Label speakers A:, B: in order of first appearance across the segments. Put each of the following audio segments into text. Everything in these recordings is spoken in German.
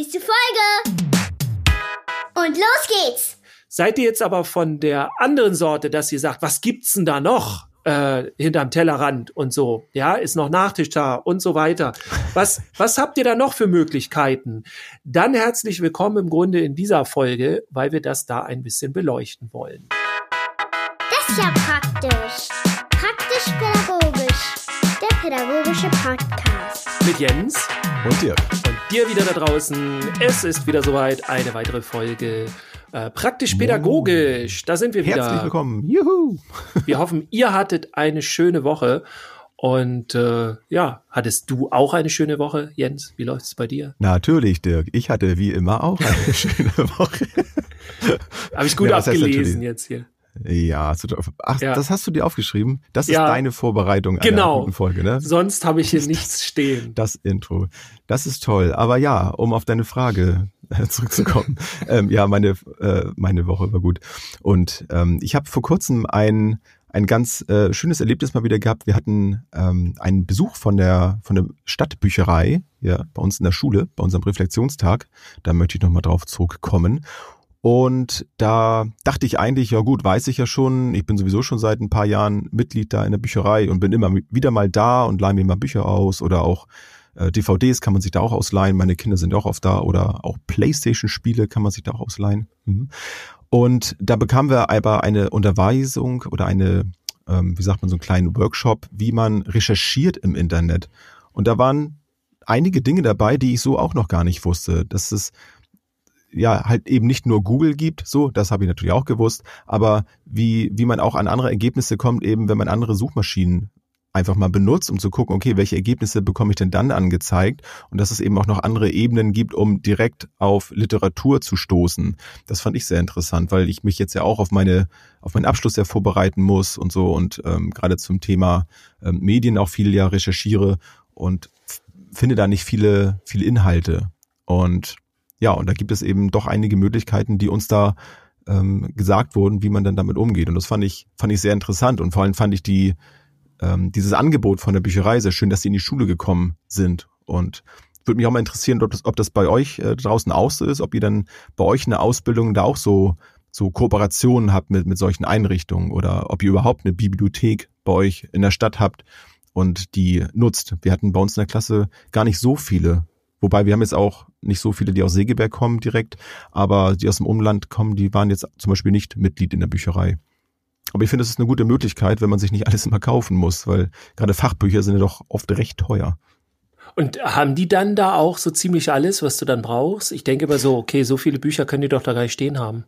A: nächste Folge. Und los geht's.
B: Seid ihr jetzt aber von der anderen Sorte, dass ihr sagt, was gibt's denn da noch? Äh, hinterm Tellerrand und so, ja, ist noch Nachtisch da und so weiter. Was, was habt ihr da noch für Möglichkeiten? Dann herzlich willkommen im Grunde in dieser Folge, weil wir das da ein bisschen beleuchten wollen.
A: Das ist ja praktisch. Praktisch-pädagogisch. Der pädagogische Podcast.
B: Mit Jens
C: Und dir.
B: und dir wieder da draußen. Es ist wieder soweit eine weitere Folge. Äh, Praktisch-pädagogisch. Da sind wir wieder.
C: Herzlich willkommen. Juhu.
B: Wir hoffen, ihr hattet eine schöne Woche. Und äh, ja, hattest du auch eine schöne Woche, Jens? Wie läuft es bei dir?
C: Natürlich, Dirk. Ich hatte wie immer auch eine schöne Woche.
B: Habe ich gut
C: Ja,
B: abgelesen jetzt hier.
C: Ja, ach,
B: Ja.
C: das hast du dir aufgeschrieben? Das ist
B: Ja.
C: deine Vorbereitung einer
B: Genau.
C: guten Folge, ne?
B: Sonst habe ich hier nichts stehen.
C: Das Intro. Das ist toll. Aber ja, um auf deine Frage äh, zurückzukommen. ähm, ja, meine, äh, meine Woche war gut. Und ähm, ich habe vor kurzem ein, ein ganz äh, schönes Erlebnis mal wieder gehabt. Wir hatten ähm, einen Besuch von der, von der Stadtbücherei, ja, bei uns in der Schule, bei unserem Reflexionstag. Da möchte ich nochmal drauf zurückkommen. Und da dachte ich eigentlich, ja gut, weiß ich ja schon, ich bin sowieso schon seit ein paar Jahren Mitglied da in der Bücherei und bin immer wieder mal da und leihe mir mal Bücher aus oder auch äh, DVDs kann man sich da auch ausleihen. Meine Kinder sind auch oft da oder auch Playstation-Spiele kann man sich da auch ausleihen. Mhm. Und da bekamen wir aber eine Unterweisung oder eine, ähm, wie sagt man, so einen kleinen Workshop, wie man recherchiert im Internet. Und da waren einige Dinge dabei, die ich so auch noch gar nicht wusste. Dass es ja halt eben nicht nur Google gibt, so, das habe ich natürlich auch gewusst, aber wie, wie man auch an andere Ergebnisse kommt, eben wenn man andere Suchmaschinen einfach mal benutzt, um zu gucken, okay, welche Ergebnisse bekomme ich denn dann angezeigt und dass es eben auch noch andere Ebenen gibt, um direkt auf Literatur zu stoßen. Das fand ich sehr interessant, weil ich mich jetzt ja auch auf meine auf meinen Abschluss ja vorbereiten muss und so und ähm, gerade zum Thema ähm, Medien auch viel ja recherchiere und finde da nicht viele viele Inhalte und ja, und da gibt es eben doch einige Möglichkeiten, die uns da ähm, gesagt wurden, wie man dann damit umgeht. Und das fand ich, fand ich sehr interessant. Und vor allem fand ich die, ähm, dieses Angebot von der Bücherei sehr schön, dass sie in die Schule gekommen sind. Und würde mich auch mal interessieren, ob das, ob das bei euch äh, draußen auch so ist, ob ihr dann bei euch in der Ausbildung da auch so, so Kooperationen habt mit, mit solchen Einrichtungen oder ob ihr überhaupt eine Bibliothek bei euch in der Stadt habt und die nutzt. Wir hatten bei uns in der Klasse gar nicht so viele Wobei wir haben jetzt auch nicht so viele, die aus Segeberg kommen direkt, aber die aus dem Umland kommen, die waren jetzt zum Beispiel nicht Mitglied in der Bücherei. Aber ich finde, es ist eine gute Möglichkeit, wenn man sich nicht alles immer kaufen muss, weil gerade Fachbücher sind ja doch oft recht teuer.
B: Und haben die dann da auch so ziemlich alles, was du dann brauchst? Ich denke immer so, okay, so viele Bücher können die doch da gar nicht stehen haben.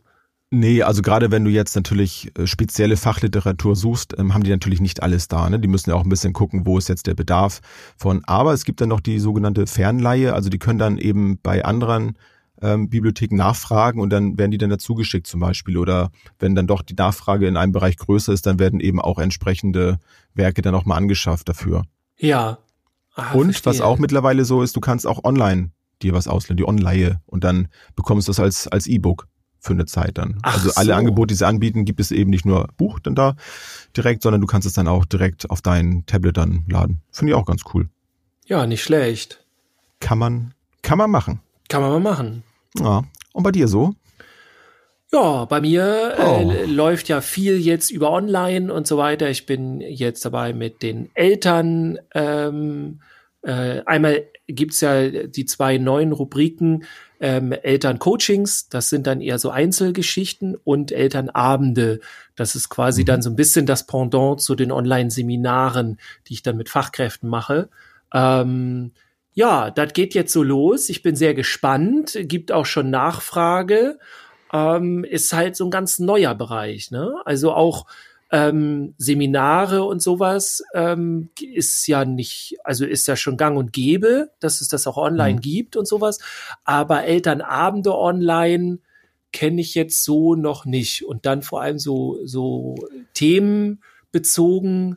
C: Nee, also gerade wenn du jetzt natürlich äh, spezielle Fachliteratur suchst, ähm, haben die natürlich nicht alles da. Ne? Die müssen ja auch ein bisschen gucken, wo ist jetzt der Bedarf von. Aber es gibt dann noch die sogenannte Fernleihe, also die können dann eben bei anderen ähm, Bibliotheken nachfragen und dann werden die dann dazu geschickt zum Beispiel. Oder wenn dann doch die Nachfrage in einem Bereich größer ist, dann werden eben auch entsprechende Werke dann auch mal angeschafft dafür.
B: Ja. Ah,
C: und was
B: verstehe.
C: auch mittlerweile so ist, du kannst auch online dir was ausleihen, die Online und dann bekommst du das als als E-Book für eine Zeit dann.
B: Ach
C: also alle
B: so.
C: Angebote, die sie anbieten, gibt es eben nicht nur Buch dann da direkt, sondern du kannst es dann auch direkt auf dein Tablet dann laden. Finde ich auch ganz cool.
B: Ja, nicht schlecht.
C: Kann man kann man machen.
B: Kann man mal machen.
C: Ja. Und bei dir so?
B: Ja, bei mir
C: Oh.
B: äh, läuft ja viel jetzt über online und so weiter. Ich bin jetzt dabei mit den Eltern. Ähm, äh, einmal gibt's ja die zwei neuen Rubriken ähm, Elterncoachings, das sind dann eher so Einzelgeschichten und Elternabende. Das ist quasi
C: Mhm.
B: dann so ein bisschen das Pendant zu den Online-Seminaren, die ich dann mit Fachkräften mache. Ähm, ja, das geht jetzt so los. Ich bin sehr gespannt. Gibt auch schon Nachfrage ähm, ist halt so ein ganz neuer Bereich. Ne? Also auch ähm, Seminare und sowas ähm, ist ja nicht, also ist ja schon gang und gäbe, dass es das auch online
C: Mhm.
B: gibt und sowas. Aber Elternabende online kenne ich jetzt so noch nicht. Und dann vor allem so, so themenbezogen,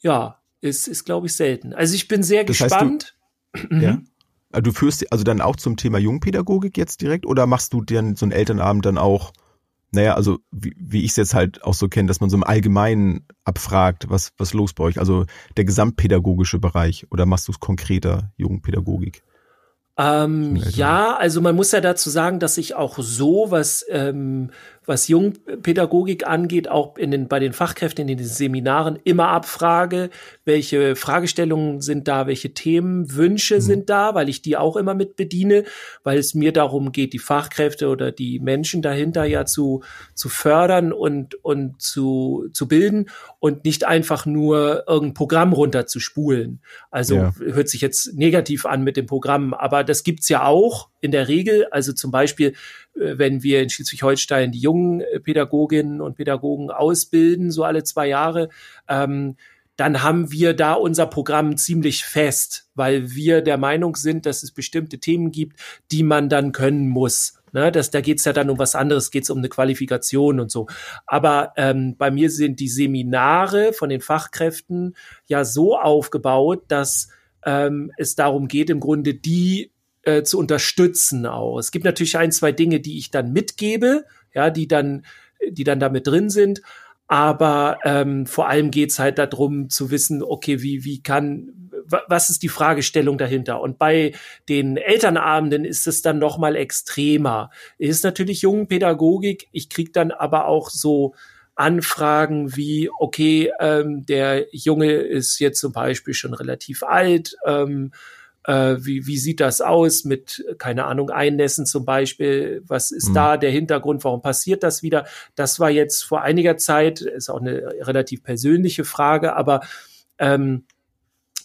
B: ja, ist, ist glaube ich, selten. Also ich bin sehr
C: Das heißt, du-
B: gespannt. Mhm.
C: Ja. Also Du führst also dann auch zum Thema Jungpädagogik jetzt direkt oder machst du dann so einen Elternabend dann auch, naja, also wie, wie ich es jetzt halt auch so kenne, dass man so im Allgemeinen abfragt, was, was los bei euch, also der gesamtpädagogische Bereich oder machst du es konkreter Jugendpädagogik?
B: Ähm, ja, also man muss ja dazu sagen, dass ich auch so, was ähm, was Jungpädagogik angeht, auch in den, bei den Fachkräften in den Seminaren immer abfrage, welche Fragestellungen sind da, welche Themen, Wünsche mhm. sind da, weil ich die auch immer mit bediene, weil es mir darum geht, die Fachkräfte oder die Menschen dahinter ja zu, zu fördern und, und zu, zu bilden und nicht einfach nur irgendein Programm runterzuspulen. Also ja. hört sich jetzt negativ an mit dem Programm, aber das gibt's ja auch in der Regel. Also zum Beispiel äh, wenn wir in Schleswig-Holstein die jungen Pädagoginnen und Pädagogen ausbilden, so alle zwei Jahre, ähm, dann haben wir da unser Programm ziemlich fest, weil wir der Meinung sind, dass es bestimmte Themen gibt, die man dann können muss. Ne, das, da geht's ja dann um was anderes, geht's um eine Qualifikation und so. Aber ähm, bei mir sind die Seminare von den Fachkräften ja so aufgebaut, dass ähm, es darum geht, im Grunde die äh, zu unterstützen auch. Es gibt natürlich ein, zwei Dinge, die ich dann mitgebe, ja, die dann, die dann damit drin sind. Aber ähm, vor allem geht's halt darum zu wissen, okay, wie, wie kann, was ist die Fragestellung dahinter? Und bei den Elternabenden ist es dann noch mal extremer. Ist natürlich Jungenpädagogik. Ich krieg dann aber auch so Anfragen wie, okay, ähm, der Junge ist jetzt zum Beispiel schon relativ alt, ähm, äh, wie, wie sieht das aus mit, keine Ahnung, Einnässen zum Beispiel? Was ist mhm. da der Hintergrund? Warum passiert das wieder? Das war jetzt vor einiger Zeit, ist auch eine relativ persönliche Frage, aber ähm,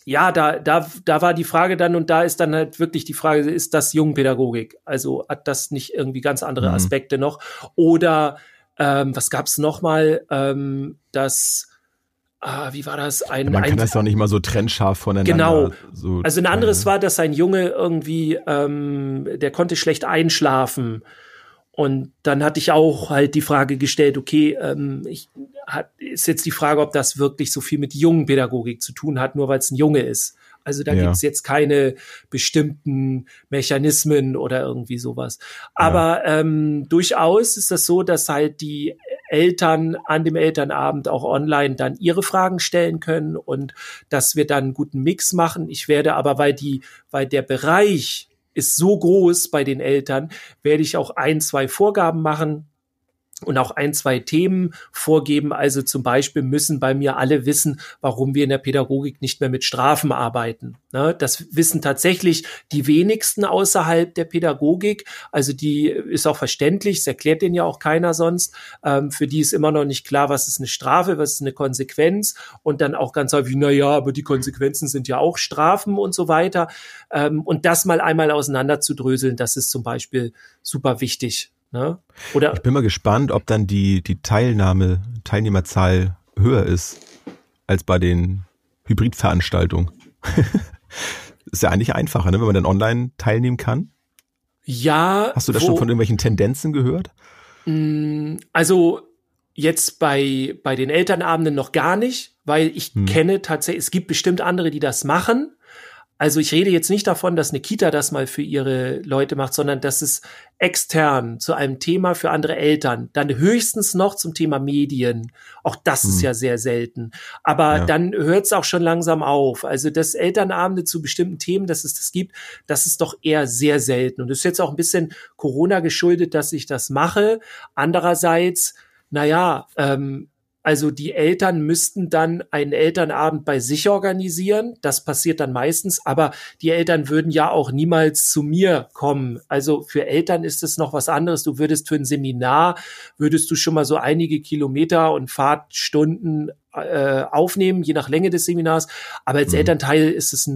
B: ja, da, da, da war die Frage dann und da ist dann halt wirklich die Frage, ist das Jungpädagogik? Also hat das nicht irgendwie ganz andere mhm. Aspekte noch? Oder ähm, was gab's noch mal? Ähm, dass ah, wie war das? Ein,
C: ja, man
B: ein,
C: kann das doch nicht mal so trennscharf voneinander.
B: Genau. So also ein anderes war, dass ein Junge irgendwie, ähm, der konnte schlecht einschlafen. Und dann hatte ich auch halt die Frage gestellt, okay, ähm, ich, hat, ist jetzt die Frage, ob das wirklich so viel mit jungen Pädagogik zu tun hat, nur weil es ein Junge ist. Also da ja. gibt's jetzt keine bestimmten Mechanismen oder irgendwie sowas. Aber ja. ähm, durchaus ist das so, dass halt die Eltern an dem Elternabend auch online dann ihre Fragen stellen können und dass wir dann einen guten Mix machen. Ich werde aber, weil die, weil der Bereich ist so groß bei den Eltern, werde ich auch ein, zwei Vorgaben machen, und auch ein, zwei Themen vorgeben. Also zum Beispiel müssen bei mir alle wissen, warum wir in der Pädagogik nicht mehr mit Strafen arbeiten. Ne? Das wissen tatsächlich die wenigsten außerhalb der Pädagogik. Also die ist auch verständlich, es erklärt denen ja auch keiner sonst. Ähm, für die ist immer noch nicht klar, was ist eine Strafe, was ist eine Konsequenz und dann auch ganz häufig, na ja, aber die Konsequenzen sind ja auch Strafen und so weiter. Ähm, und das mal einmal auseinander zu dröseln, das ist zum Beispiel super wichtig. Ne?
C: Oder ich bin mal gespannt, ob dann die, die Teilnahme, Teilnehmerzahl höher ist als bei den Hybridveranstaltungen. ist ja eigentlich einfacher, ne, wenn man dann online teilnehmen kann.
B: Ja.
C: Hast du das wo, schon von irgendwelchen Tendenzen gehört?
B: Mm, also jetzt bei, bei den Elternabenden noch gar nicht, weil ich hm. kenne tatsächlich, es gibt bestimmt andere, die das machen. Also ich rede jetzt nicht davon, dass eine Kita das mal für ihre Leute macht, sondern dass es extern zu einem Thema für andere Eltern, dann höchstens noch zum Thema Medien. Auch das hm. ist ja sehr selten. Aber ja. dann hört es auch schon langsam auf. Also dass Elternabende zu bestimmten Themen, dass es das gibt, das ist doch eher sehr selten. Und es ist jetzt auch ein bisschen Corona geschuldet, dass ich das mache. Andererseits, naja, ähm, also die Eltern müssten dann einen Elternabend bei sich organisieren. Das passiert dann meistens, aber die Eltern würden ja auch niemals zu mir kommen. Also für Eltern ist es noch was anderes. Du würdest für ein Seminar, würdest du schon mal so einige Kilometer und Fahrtstunden äh, aufnehmen, je nach Länge des Seminars. Aber als mhm. Elternteil ist es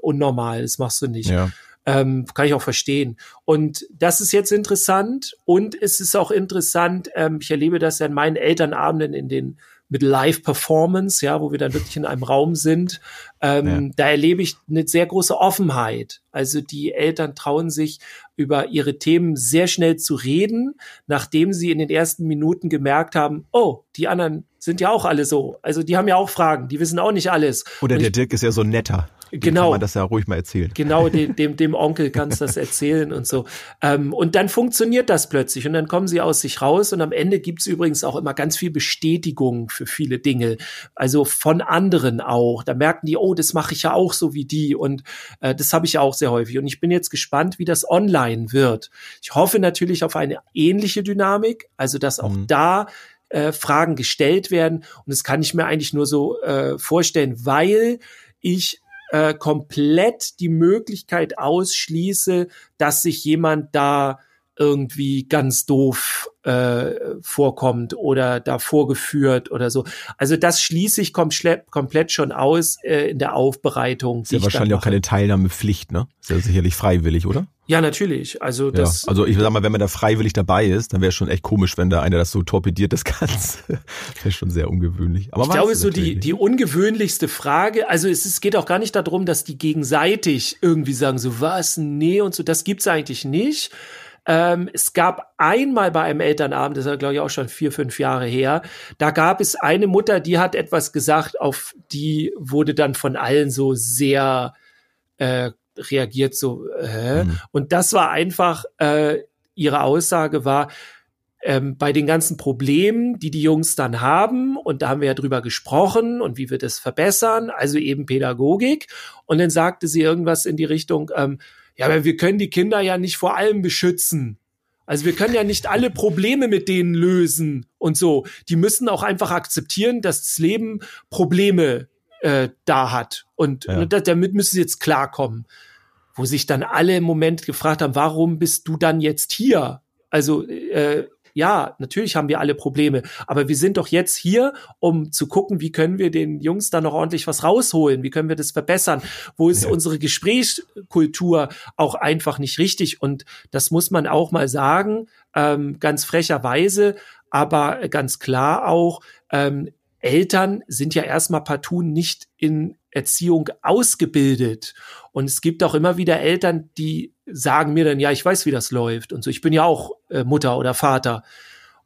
B: unnormal. Das machst du nicht. Ja. Ähm, kann ich auch verstehen. Und das ist jetzt interessant und es ist auch interessant, ähm, ich erlebe das ja in meinen Elternabenden in den mit Live-Performance, ja, wo wir dann wirklich in einem Raum sind, ähm, ja. da erlebe ich eine sehr große Offenheit. Also die Eltern trauen sich über ihre Themen sehr schnell zu reden, nachdem sie in den ersten Minuten gemerkt haben, oh, die anderen sind ja auch alle so. Also die haben ja auch Fragen, die wissen auch nicht alles.
C: Oder Und der Dirk ist ja so netter. Dem
B: Genau.
C: Kann man das ja ruhig mal erzählen.
B: Genau, dem, dem, dem Onkel kannst du das erzählen und so. Ähm, und dann funktioniert das plötzlich und dann kommen sie aus sich raus und am Ende gibt's übrigens auch immer ganz viel Bestätigung für viele Dinge. Also von anderen auch. Da merken die, oh, das mache ich ja auch so wie die und äh, das habe ich auch sehr häufig. Und ich bin jetzt gespannt, wie das online wird. Ich hoffe natürlich auf eine ähnliche Dynamik, also dass auch
C: Mhm.
B: da äh, Fragen gestellt werden. Und das kann ich mir eigentlich nur so äh, vorstellen, weil ich äh, komplett die Möglichkeit ausschließe, dass sich jemand da irgendwie ganz doof äh, vorkommt oder da vorgeführt oder so. Also das schließe ich komplett, komplett schon aus äh, in der Aufbereitung.
C: Ist ja wahrscheinlich auch keine Teilnahmepflicht, ne? Ist ja sicherlich freiwillig, oder?
B: Ja, natürlich. Also
C: Ja.
B: das.
C: Also ich sag mal, wenn man da freiwillig dabei ist, dann wäre schon echt komisch, wenn da einer das so torpediert, das Ganze. wäre schon sehr ungewöhnlich. Aber
B: ich glaube,
C: es
B: so die,
C: nicht.
B: die ungewöhnlichste Frage, also es, es geht auch gar nicht darum, dass die gegenseitig irgendwie sagen, so was, nee und so, das gibt's eigentlich nicht. Ähm, es gab einmal bei einem Elternabend, das ist glaube ich auch schon vier, fünf Jahre her, da gab es eine Mutter, die hat etwas gesagt, auf die wurde dann von allen so sehr äh, reagiert, so, äh,
C: Mhm.
B: und das war einfach, äh, ihre Aussage war, ähm, bei den ganzen Problemen, die die Jungs dann haben, und da haben wir ja drüber gesprochen und wie wir das verbessern, also eben Pädagogik. Und dann sagte sie irgendwas in die Richtung, ähm, ja, aber wir können die Kinder ja nicht vor allem beschützen. Also wir können ja nicht alle Probleme mit denen lösen und so. Die müssen auch einfach akzeptieren, dass das Leben Probleme äh, da hat. Und
C: Ja.
B: da, damit müssen sie jetzt klarkommen. Wo sich dann alle im Moment gefragt haben, warum bist du dann jetzt hier? Also äh, ja, natürlich haben wir alle Probleme, aber wir sind doch jetzt hier, um zu gucken, wie können wir den Jungs da noch ordentlich was rausholen, wie können wir das verbessern, wo ist
C: Ja.
B: unsere Gesprächskultur auch einfach nicht richtig und das muss man auch mal sagen, ähm, ganz frecherweise, aber ganz klar auch, ähm, Eltern sind ja erstmal partout nicht in Erziehung ausgebildet. Und es gibt auch immer wieder Eltern, die sagen mir dann, ja, ich weiß, wie das läuft und so. Ich bin ja auch äh, Mutter oder Vater.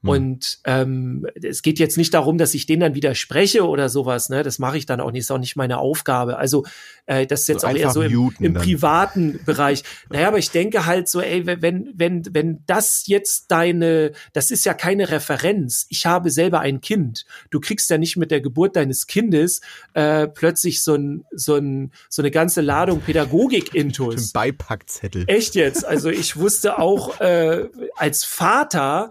C: Hm.
B: Und ähm, es geht jetzt nicht darum, dass ich denen dann widerspreche oder sowas. Ne, das mache ich dann auch nicht. Ist auch nicht meine Aufgabe. Also äh, das ist jetzt
C: So
B: auch eher so im, im privaten Bereich. Naja, aber ich denke halt so, ey, wenn wenn wenn das jetzt deine, das ist ja keine Referenz. Ich habe selber ein Kind. Du kriegst ja nicht mit der Geburt deines Kindes äh, plötzlich so ein so ein so eine ganze Ladung Pädagogik
C: Ein
B: intus.
C: Beipackzettel.
B: Echt jetzt? Also ich wusste auch äh, als Vater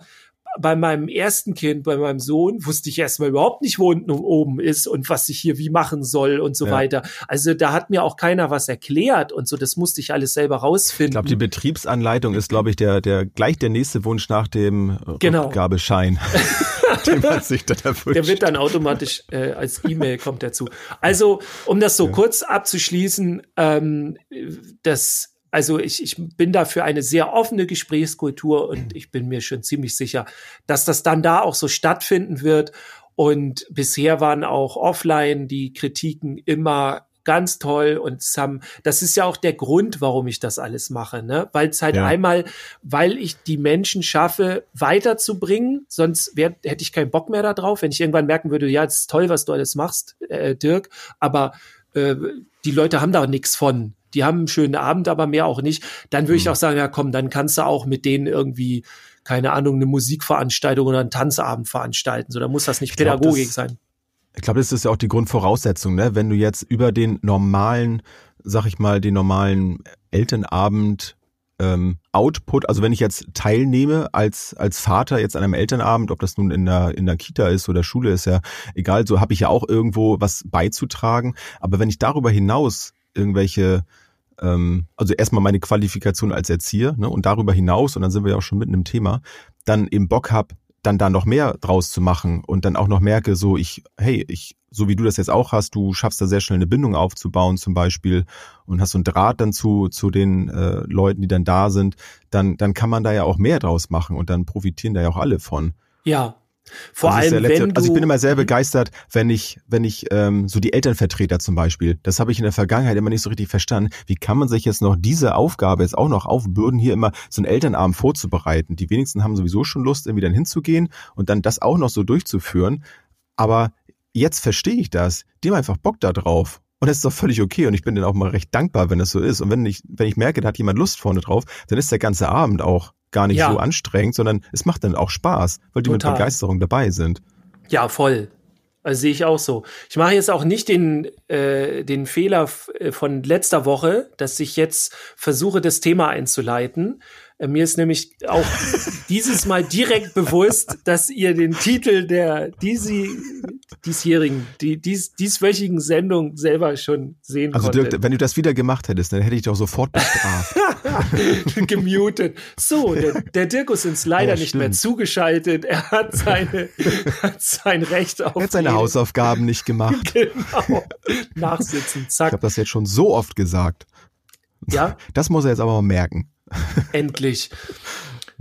B: bei meinem ersten Kind, bei meinem Sohn, wusste ich erstmal überhaupt nicht, wo unten und oben ist und was ich hier wie machen soll und so
C: Ja.
B: weiter. Also da hat mir auch keiner was erklärt und so. Das musste ich alles selber rausfinden.
C: Ich glaube, die Betriebsanleitung ist, glaube ich, der, der gleich der nächste Wunsch nach dem
B: Genau.
C: Rückgabeschein, den man sich dann erwünscht.
B: Der wird dann automatisch äh, als E-Mail kommt dazu. Also, um das so
C: Ja.
B: kurz abzuschließen, ähm, das also ich, ich bin da für eine sehr offene Gesprächskultur und ich bin mir schon ziemlich sicher, dass das dann da auch so stattfinden wird. Und bisher waren auch offline die Kritiken immer ganz toll und haben, das ist ja auch der Grund, warum ich das alles mache, ne? Weil es halt
C: Ja.
B: einmal, weil ich die Menschen schaffe, weiterzubringen, sonst wär, hätte ich keinen Bock mehr darauf, wenn ich irgendwann merken würde, ja, es ist toll, was du alles machst, äh, Dirk, aber äh, die Leute haben da nichts von. Die haben einen schönen Abend, aber mehr auch nicht. Dann würde ich
C: Mhm.
B: auch sagen, ja komm, dann kannst du auch mit denen irgendwie, keine Ahnung, eine Musikveranstaltung oder einen Tanzabend veranstalten. So, da muss das nicht
C: Ich glaub,
B: Pädagogik
C: das-
B: sein.
C: Ich glaube, das ist ja auch die Grundvoraussetzung, ne? Wenn du jetzt über den normalen, sag ich mal, den normalen Elternabend ähm, Output, also wenn ich jetzt teilnehme als als Vater jetzt an einem Elternabend, ob das nun in der in der Kita ist oder Schule ist ja egal, so habe ich ja auch irgendwo was beizutragen. Aber wenn ich darüber hinaus irgendwelche ähm, also erstmal meine Qualifikation als Erzieher ne, und darüber hinaus, und dann sind wir ja auch schon mitten im Thema, dann eben Bock hab, dann da noch mehr draus zu machen und dann auch noch merke, so ich, hey, ich, so wie du das jetzt auch hast, du schaffst da sehr schnell eine Bindung aufzubauen zum Beispiel und hast so einen Draht dann zu, zu den äh, Leuten, die dann da sind, dann, dann kann man da ja auch mehr draus machen und dann profitieren da ja auch alle von.
B: Ja. Vor
C: Also ist
B: allem, wenn du,
C: also ich bin immer sehr begeistert, wenn ich, wenn ich ähm, so die Elternvertreter zum Beispiel, das habe ich in der Vergangenheit immer nicht so richtig verstanden. Wie kann man sich jetzt noch diese Aufgabe jetzt auch noch aufbürden, hier immer so einen Elternabend vorzubereiten? Die wenigsten haben sowieso schon Lust, irgendwie dann hinzugehen und dann das auch noch so durchzuführen. Aber jetzt verstehe ich das. Die haben einfach Bock da drauf. Und das ist doch völlig okay. Und ich bin dann auch mal recht dankbar, wenn das so ist. Und wenn ich, wenn ich merke, da hat jemand Lust vorne drauf, dann ist der ganze Abend auch gar nicht
B: Ja.
C: so anstrengend, sondern es macht dann auch Spaß, weil die
B: Total.
C: mit Begeisterung dabei sind.
B: Ja, voll. Also sehe ich auch so. Ich mache jetzt auch nicht den, äh, den Fehler äh, von letzter Woche, dass ich jetzt versuche, das Thema einzuleiten. Äh, mir ist nämlich auch dieses Mal direkt bewusst, dass ihr den Titel der diesi, diesjährigen, die, dies, dieswöchigen Sendung selber schon sehen
C: Also
B: konntet.
C: Dirk, wenn du das wieder gemacht hättest, dann hätte ich doch sofort bestraft.
B: gemutet. So, der, der Dirk ist uns leider
C: Ja,
B: nicht mehr zugeschaltet. Er hat seine, hat sein Recht auf
C: er hat seine Hausaufgaben nicht gemacht.
B: Genau. Nachsitzen,
C: Ich
B: zack.
C: habe das jetzt schon so oft gesagt.
B: Ja,
C: Das muss er jetzt aber mal merken.
B: endlich.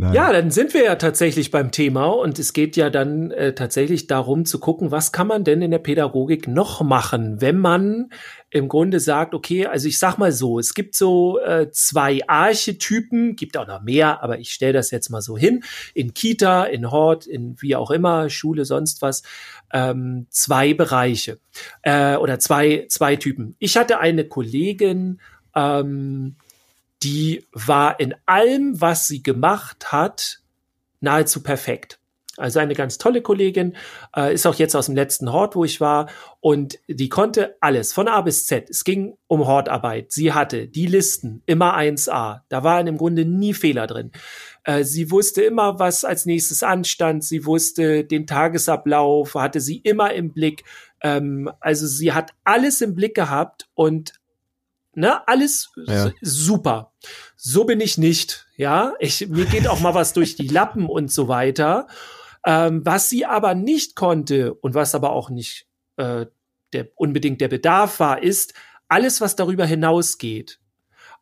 C: Nein.
B: Ja, dann sind wir ja tatsächlich beim Thema und es geht ja dann äh, tatsächlich darum zu gucken, was kann man denn in der Pädagogik noch machen, wenn man im Grunde sagt, okay, also ich sag mal so, es gibt so äh, zwei Archetypen, gibt auch noch mehr, aber ich stelle das jetzt mal so hin, in Kita, in Hort, in wie auch immer, Schule, sonst was, ähm, zwei Bereiche äh, oder zwei, zwei Typen. Ich hatte eine Kollegin, ähm, die war in allem, was sie gemacht hat, nahezu perfekt. Also eine ganz tolle Kollegin, äh, ist auch jetzt aus dem letzten Hort, wo ich war, und die konnte alles von A bis Z. Es ging um Hortarbeit. Sie hatte die Listen immer 1A. Da waren im Grunde nie Fehler drin. Äh, sie wusste immer, was als nächstes anstand. Sie wusste den Tagesablauf, hatte sie immer im Blick. Ähm, also sie hat alles im Blick gehabt und ne, alles
C: Ja.
B: super. So bin ich nicht, ja. Ich, mir geht auch mal was durch die Lappen und so weiter. Ähm, was sie aber nicht konnte und was aber auch nicht äh, der, unbedingt der Bedarf war, ist alles, was darüber hinausgeht.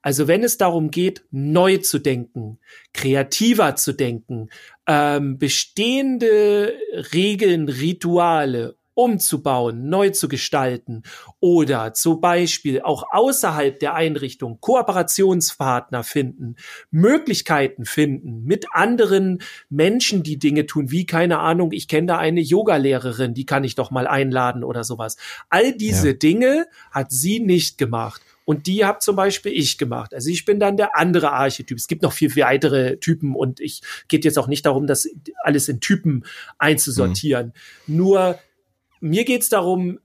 B: Also wenn es darum geht, neu zu denken, kreativer zu denken, ähm, bestehende Regeln, Rituale umzubauen, neu zu gestalten oder zum Beispiel auch außerhalb der Einrichtung Kooperationspartner finden, Möglichkeiten finden, mit anderen Menschen, die Dinge tun, wie keine Ahnung, ich kenne da eine Yogalehrerin, die kann ich doch mal einladen oder sowas. All diese
C: Ja.
B: Dinge hat sie nicht gemacht. Und die habe zum Beispiel ich gemacht. Also ich bin dann der andere Archetyp. Es gibt noch viel, viel weitere Typen und ich geht jetzt auch nicht darum, das alles in Typen einzusortieren. Nur mir geht's darum,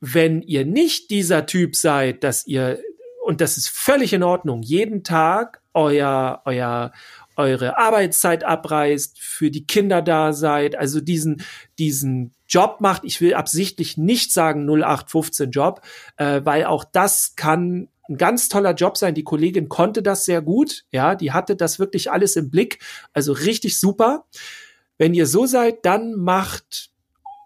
B: wenn ihr nicht dieser Typ seid, dass ihr, und das ist völlig in Ordnung, jeden Tag euer, euer, eure Arbeitszeit abreißt, für die Kinder da seid, also diesen, diesen Job macht. Ich will absichtlich nicht sagen 0815 Job, äh, weil auch das kann ein ganz toller Job sein. Die Kollegin konnte das sehr gut. Ja, die hatte das wirklich alles im Blick. Also richtig super. Wenn ihr so seid, dann macht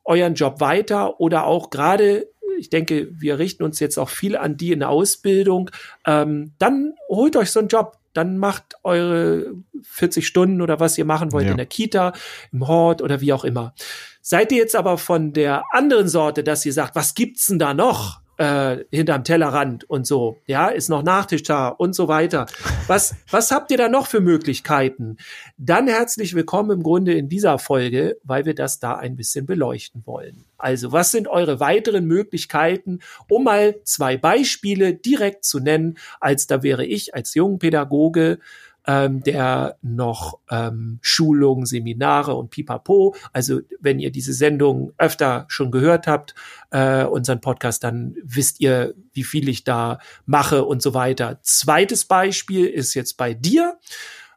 B: euren Job weiter oder auch gerade, ich denke, wir richten uns jetzt auch viel an die in der Ausbildung, ähm, dann holt euch so einen Job. Dann macht eure 40 Stunden oder was ihr machen wollt
C: Ja.
B: in der Kita, im Hort oder wie auch immer. Seid ihr jetzt aber von der anderen Sorte, dass ihr sagt, was gibt's denn da noch? Äh, hinterm Tellerrand und so, ja, ist noch Nachtisch da und so weiter. Was, was habt ihr da noch für Möglichkeiten? Dann herzlich willkommen im Grunde in dieser Folge, weil wir das da ein bisschen beleuchten wollen. Also, was sind eure weiteren Möglichkeiten, um mal zwei Beispiele direkt zu nennen, als da wäre ich als Jungpädagoge, ähm, der noch ähm, Schulungen, Seminare und Pipapo. Also wenn ihr diese Sendung öfter schon gehört habt, äh, unseren Podcast, dann wisst ihr, wie viel ich da mache und so weiter. Zweites Beispiel ist jetzt bei dir.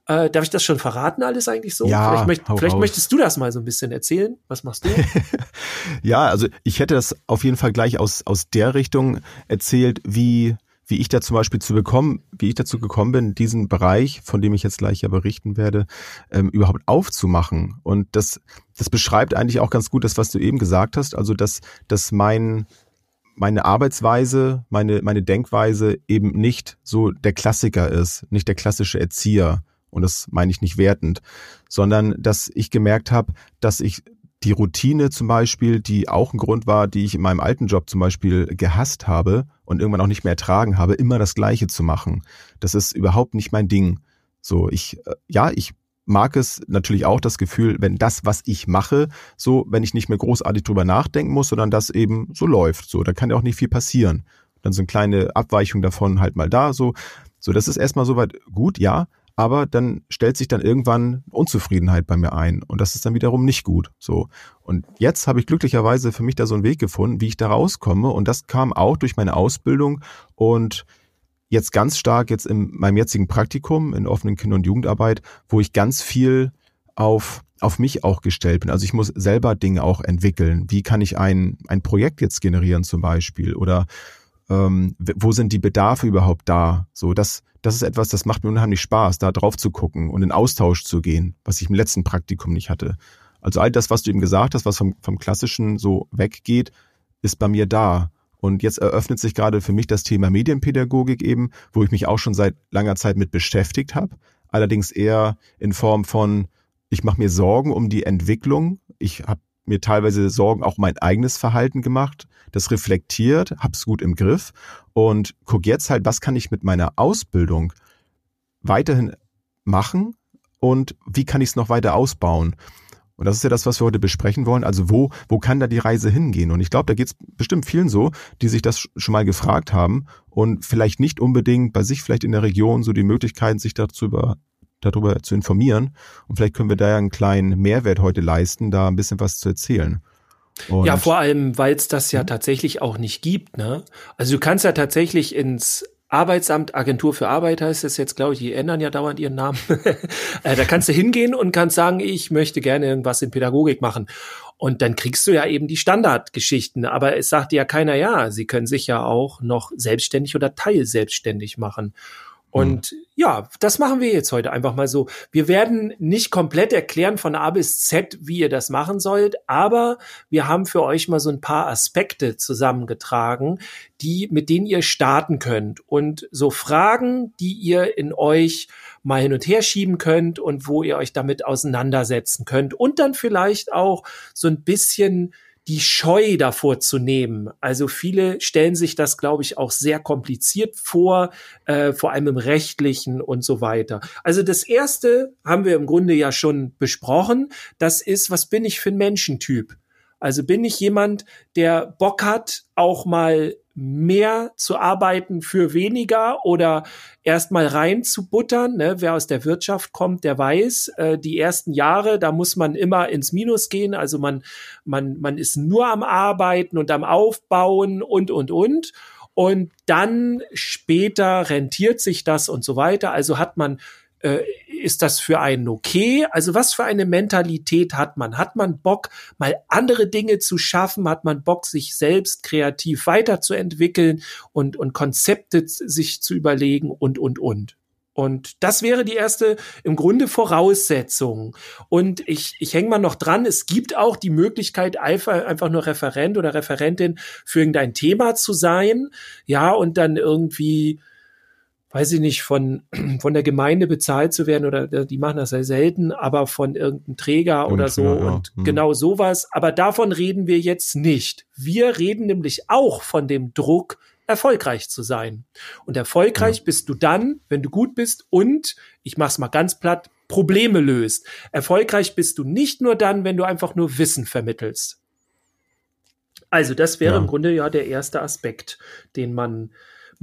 B: Äh, darf ich das schon verraten alles eigentlich so?
C: Ja,
B: vielleicht, möcht, vielleicht möchtest du das mal so ein bisschen erzählen. Was machst du?
C: Ja, also ich hätte das auf jeden Fall gleich aus, aus der Richtung erzählt, wie, wie ich da zum Beispiel zu bekommen, wie ich dazu gekommen bin, diesen Bereich, von dem ich jetzt gleich ja berichten werde, ähm, überhaupt aufzumachen. Und das, das beschreibt eigentlich auch ganz gut das, was du eben gesagt hast. Also, dass, dass mein, meine Arbeitsweise, meine, meine Denkweise eben nicht so der Klassiker ist, nicht der klassische Erzieher. Und das meine ich nicht wertend, sondern dass ich gemerkt habe, dass ich die Routine zum Beispiel, die auch ein Grund war, die ich in meinem alten Job zum Beispiel gehasst habe und irgendwann auch nicht mehr ertragen habe, immer das Gleiche zu machen. Das ist überhaupt nicht mein Ding. So, ich, äh, ja, ich mag es natürlich auch das Gefühl, wenn das, was ich mache, so, wenn ich nicht mehr großartig drüber nachdenken muss, sondern das eben so läuft. So, da kann ja auch nicht viel passieren. dann so eine kleine Abweichung davon halt mal da, so. So, das ist erstmal soweit gut, ja, aber dann stellt sich dann irgendwann Unzufriedenheit bei mir ein und das ist dann wiederum nicht gut. So und jetzt habe ich glücklicherweise für mich da so einen Weg gefunden, wie ich da rauskomme und das kam auch durch meine Ausbildung und jetzt ganz stark jetzt in meinem jetzigen Praktikum in offenen Kinder- und Jugendarbeit, wo ich ganz viel auf auf mich auch gestellt bin. Also ich muss selber Dinge auch entwickeln. Wie kann ich ein, ein Projekt jetzt generieren zum Beispiel? Oder ähm, wo sind die Bedarfe überhaupt da? So, das, das ist etwas, das macht mir unheimlich Spaß, da drauf zu gucken und in Austausch zu gehen, was ich im letzten Praktikum nicht hatte. Also all das, was du eben gesagt hast, was vom, vom Klassischen so weggeht, ist bei mir da. Und jetzt eröffnet sich gerade für mich das Thema Medienpädagogik eben, wo ich mich auch schon seit langer Zeit mit beschäftigt habe. Allerdings eher in Form von, ich mache mir Sorgen um die Entwicklung. Ich habe mir teilweise Sorgen auch mein eigenes Verhalten gemacht, das reflektiert, hab's gut im Griff und guck jetzt halt, was kann ich mit meiner Ausbildung weiterhin machen und wie kann ich es noch weiter ausbauen. Und das ist ja das, was wir heute besprechen wollen. Also wo, wo kann da die Reise hingehen? Und ich glaube, da geht es bestimmt vielen so, die sich das schon mal gefragt haben und vielleicht nicht unbedingt bei sich vielleicht in der Region so die Möglichkeiten, sich dazu über, darüber zu informieren. Und vielleicht können wir da ja einen kleinen Mehrwert heute leisten, da ein bisschen was zu erzählen.
B: Und ja, vor allem, weil es das ja hm? tatsächlich auch nicht gibt. Ne? Also du kannst ja tatsächlich ins Arbeitsamt, Agentur für Arbeit heißt es jetzt, glaube ich, die ändern ja dauernd ihren Namen. Äh, da kannst du hingehen und kannst sagen, ich möchte gerne irgendwas in Pädagogik machen. Und dann kriegst du ja eben die Standardgeschichten. Aber es sagt dir ja keiner, ja, sie können sich ja auch noch selbstständig oder teilselbstständig machen. Und mhm. ja, das machen wir jetzt heute einfach mal so. Wir werden nicht komplett erklären von A bis Z, wie ihr das machen sollt, aber wir haben für euch mal so ein paar Aspekte zusammengetragen, die, mit denen ihr starten könnt und so Fragen, die ihr in euch mal hin und her schieben könnt und wo ihr euch damit auseinandersetzen könnt und dann vielleicht auch so ein bisschen die Scheu davor zu nehmen. Also viele stellen sich das, glaube ich, auch sehr kompliziert vor, äh, vor allem im rechtlichen und so weiter. Also das erste haben wir im Grunde ja schon besprochen. Das ist, was bin ich für ein Menschentyp? Also bin ich jemand, der Bock hat, auch mal mehr zu arbeiten für weniger oder erstmal rein zu buttern. Ne? Wer aus der Wirtschaft kommt, der weiß, äh, die ersten Jahre, da muss man immer ins Minus gehen. Also man, man, man ist nur am Arbeiten und am Aufbauen und, und, und. Und dann später rentiert sich das und so weiter. Also hat man äh, ist das für einen okay? Also was für eine Mentalität hat man? Hat man Bock, mal andere Dinge zu schaffen? Hat man Bock, sich selbst kreativ weiterzuentwickeln und, und Konzepte sich zu überlegen und, und, und? Und das wäre die erste im Grunde Voraussetzung. Und ich, ich hänge mal noch dran, es gibt auch die Möglichkeit, einfach, einfach nur Referent oder Referentin für irgendein Thema zu sein. Ja, und dann irgendwie weiß ich nicht, von, von der Gemeinde bezahlt zu werden oder die machen das sehr selten, aber von irgendeinem Träger oder so ja, und hm. genau sowas. Aber davon reden wir jetzt nicht. Wir reden nämlich auch von dem Druck, erfolgreich zu sein. Und erfolgreich ja. bist du dann, wenn du gut bist und, ich mach's mal ganz platt, Probleme löst. Erfolgreich bist du nicht nur dann, wenn du einfach nur Wissen vermittelst. Also das wäre ja. im Grunde ja der erste Aspekt, den man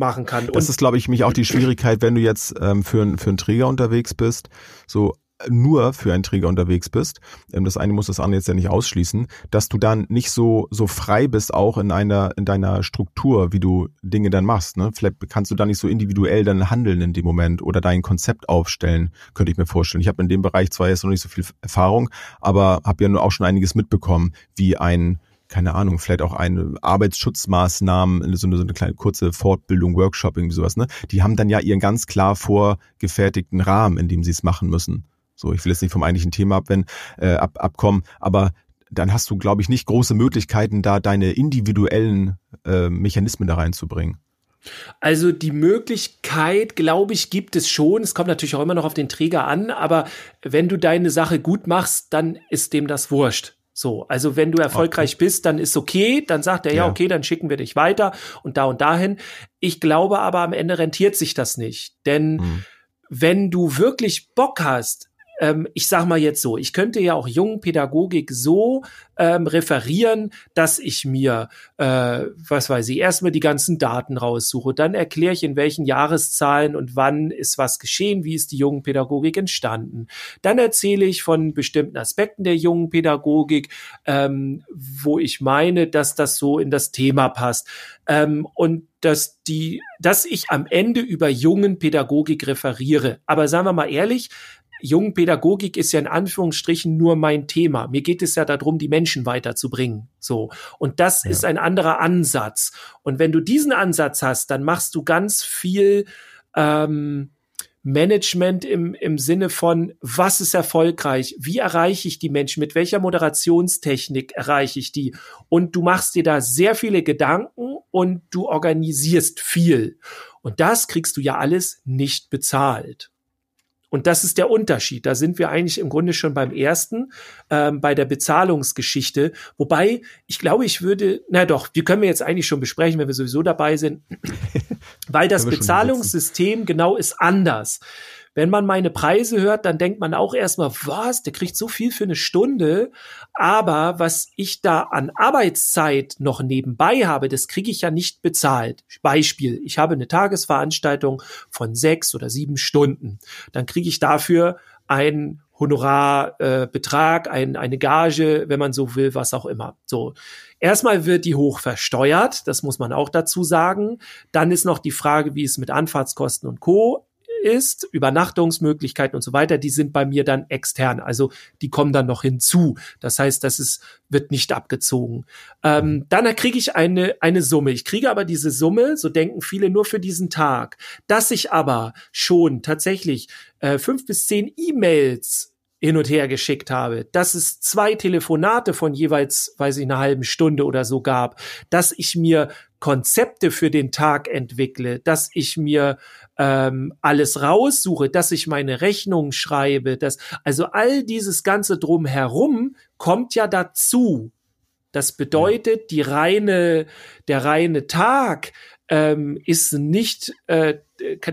B: machen kann.
C: Das ist, glaube ich, mich auch die Schwierigkeit, wenn du jetzt ähm, für, für einen Träger unterwegs bist, so nur für einen Träger unterwegs bist, ähm, das eine muss das andere jetzt ja nicht ausschließen, dass du dann nicht so so frei bist auch in einer in deiner Struktur, wie du Dinge dann machst. Ne? Vielleicht kannst du da nicht so individuell dann handeln in dem Moment oder dein Konzept aufstellen, könnte ich mir vorstellen. Ich habe in dem Bereich zwar jetzt noch nicht so viel Erfahrung, aber habe ja nur auch schon einiges mitbekommen, wie ein keine Ahnung, vielleicht auch eine Arbeitsschutzmaßnahmen, so eine, so eine kleine kurze Fortbildung, Workshop, irgendwie sowas, ne? Die haben dann ja ihren ganz klar vorgefertigten Rahmen, in dem sie es machen müssen. So, ich will jetzt nicht vom eigentlichen Thema ab, wenn, äh, ab, abkommen, aber dann hast du, glaube ich, nicht große Möglichkeiten, da deine individuellen äh, Mechanismen da reinzubringen.
B: Also die Möglichkeit, glaube ich, gibt es schon. Es kommt natürlich auch immer noch auf den Träger an, aber wenn du deine Sache gut machst, dann ist dem das wurscht. So, also wenn du erfolgreich okay. bist, dann ist okay, dann sagt er ja, ja, okay, dann schicken wir dich weiter und da und dahin. Ich glaube aber am Ende rentiert sich das nicht, denn hm. wenn du wirklich Bock hast, ähm, ich sag mal jetzt so, ich könnte ja auch Jungpädagogik so ähm, referieren, dass ich mir, äh, was weiß ich, erstmal die ganzen Daten raussuche, dann erkläre ich, in welchen Jahreszahlen und wann ist was geschehen, wie ist die Jungpädagogik entstanden. Dann erzähle ich von bestimmten Aspekten der Jungpädagogik, ähm, wo ich meine, dass das so in das Thema passt. Ähm, und dass die, dass ich am Ende über jungen Pädagogik referiere. Aber sagen wir mal ehrlich, jungen Pädagogik ist ja in Anführungsstrichen nur mein Thema. Mir geht es ja darum, die Menschen weiterzubringen. So. Und das ja. ist ein anderer Ansatz. Und wenn du diesen Ansatz hast, dann machst du ganz viel, ähm, Management im, im Sinne von, was ist erfolgreich? Wie erreiche ich die Menschen? Mit welcher Moderationstechnik erreiche ich die? Und du machst dir da sehr viele Gedanken und du organisierst viel. Und das kriegst du ja alles nicht bezahlt. Und das ist der Unterschied. Da sind wir eigentlich im Grunde schon beim ersten, ähm, bei der Bezahlungsgeschichte. Wobei, ich glaube, ich würde, na doch, die können wir jetzt eigentlich schon besprechen, wenn wir sowieso dabei sind, weil das Bezahlungssystem genau ist anders. Wenn man meine Preise hört, dann denkt man auch erstmal, was, der kriegt so viel für eine Stunde. Aber was ich da an Arbeitszeit noch nebenbei habe, das kriege ich ja nicht bezahlt. Beispiel, ich habe eine Tagesveranstaltung von sechs oder sieben Stunden. Dann kriege ich dafür ein Honorarbetrag, äh, ein, eine Gage, wenn man so will, was auch immer. So. Erstmal wird die hoch versteuert, das muss man auch dazu sagen. Dann ist noch die Frage, wie es mit Anfahrtskosten und Co ist, Übernachtungsmöglichkeiten und so weiter, die sind bei mir dann extern. Also die kommen dann noch hinzu. Das heißt, das ist, wird nicht abgezogen. Ähm, dann kriege ich eine, eine Summe. Ich kriege aber diese Summe, so denken viele, nur für diesen Tag. Dass ich aber schon tatsächlich äh, fünf bis zehn E-Mails hin und her geschickt habe, dass es zwei Telefonate von jeweils, weiß ich, einer halben Stunde oder so gab, dass ich mir Konzepte für den Tag entwickle, dass ich mir ähm, alles raussuche, dass ich meine Rechnung schreibe, dass also all dieses ganze drumherum kommt ja dazu. Das bedeutet, die reine, der reine Tag ähm, ist nicht, äh,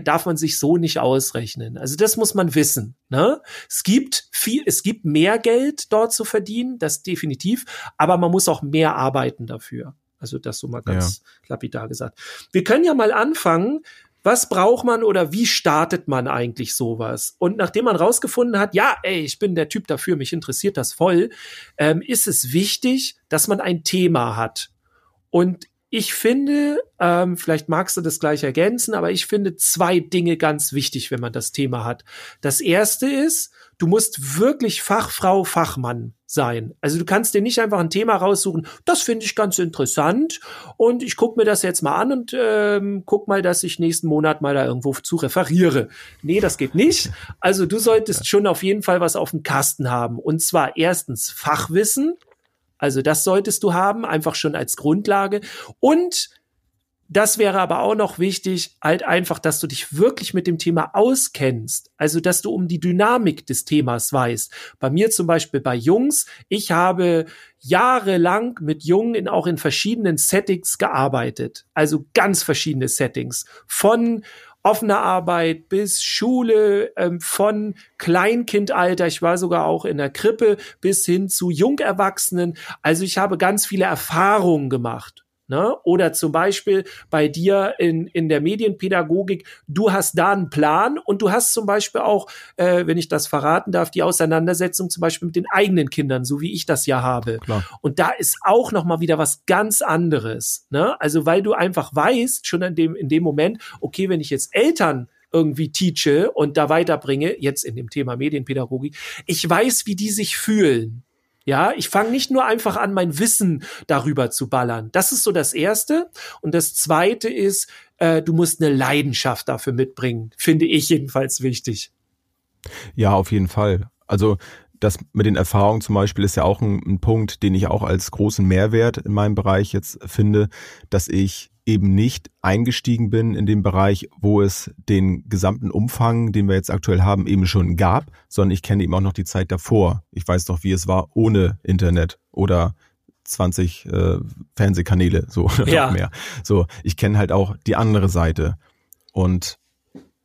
B: darf man sich so nicht ausrechnen. Also das muss man wissen. Ne? Es gibt viel, es gibt mehr Geld dort zu verdienen, das definitiv, aber man muss auch mehr arbeiten dafür. Also das so mal ganz ja. lapidar gesagt. Wir können ja mal anfangen. Was braucht man oder wie startet man eigentlich sowas? Und nachdem man rausgefunden hat, ja, ey, ich bin der Typ dafür, mich interessiert das voll, ähm, ist es wichtig, dass man ein Thema hat. Und ich finde, ähm, vielleicht magst du das gleich ergänzen, aber ich finde zwei Dinge ganz wichtig, wenn man das Thema hat. Das erste ist, du musst wirklich Fachfrau, Fachmann sein. Also du kannst dir nicht einfach ein Thema raussuchen, das finde ich ganz interessant und ich gucke mir das jetzt mal an und ähm, guck mal, dass ich nächsten Monat mal da irgendwo zu referiere. Nee, das geht nicht. Also du solltest schon auf jeden Fall was auf dem Kasten haben. Und zwar erstens Fachwissen, also das solltest du haben, einfach schon als Grundlage. Und das wäre aber auch noch wichtig, halt einfach, dass du dich wirklich mit dem Thema auskennst. Also, dass du um die Dynamik des Themas weißt. Bei mir zum Beispiel bei Jungs. Ich habe jahrelang mit Jungen in, auch in verschiedenen Settings gearbeitet. Also ganz verschiedene Settings. Von offene Arbeit bis Schule, ähm, von Kleinkindalter, ich war sogar auch in der Krippe, bis hin zu Jungerwachsenen. Also ich habe ganz viele Erfahrungen gemacht. Ne? Oder zum Beispiel bei dir in, in der Medienpädagogik, du hast da einen Plan und du hast zum Beispiel auch, äh, wenn ich das verraten darf, die Auseinandersetzung zum Beispiel mit den eigenen Kindern, so wie ich das ja habe. Klar. Und da ist auch noch mal wieder was ganz anderes. Ne? Also weil du einfach weißt, schon in dem, in dem Moment, okay, wenn ich jetzt Eltern irgendwie teache und da weiterbringe, jetzt in dem Thema Medienpädagogik, ich weiß, wie die sich fühlen. Ja, ich fange nicht nur einfach an, mein Wissen darüber zu ballern. Das ist so das Erste. Und das Zweite ist, äh, du musst eine Leidenschaft dafür mitbringen. Finde ich jedenfalls wichtig.
C: Ja, auf jeden Fall. Also das mit den Erfahrungen zum Beispiel ist ja auch ein, ein Punkt, den ich auch als großen Mehrwert in meinem Bereich jetzt finde, dass ich eben nicht eingestiegen bin in dem Bereich, wo es den gesamten Umfang, den wir jetzt aktuell haben, eben schon gab, sondern ich kenne eben auch noch die Zeit davor. Ich weiß noch, wie es war ohne Internet oder 20 äh, Fernsehkanäle, so oder ja. mehr. So, ich kenne halt auch die andere Seite. Und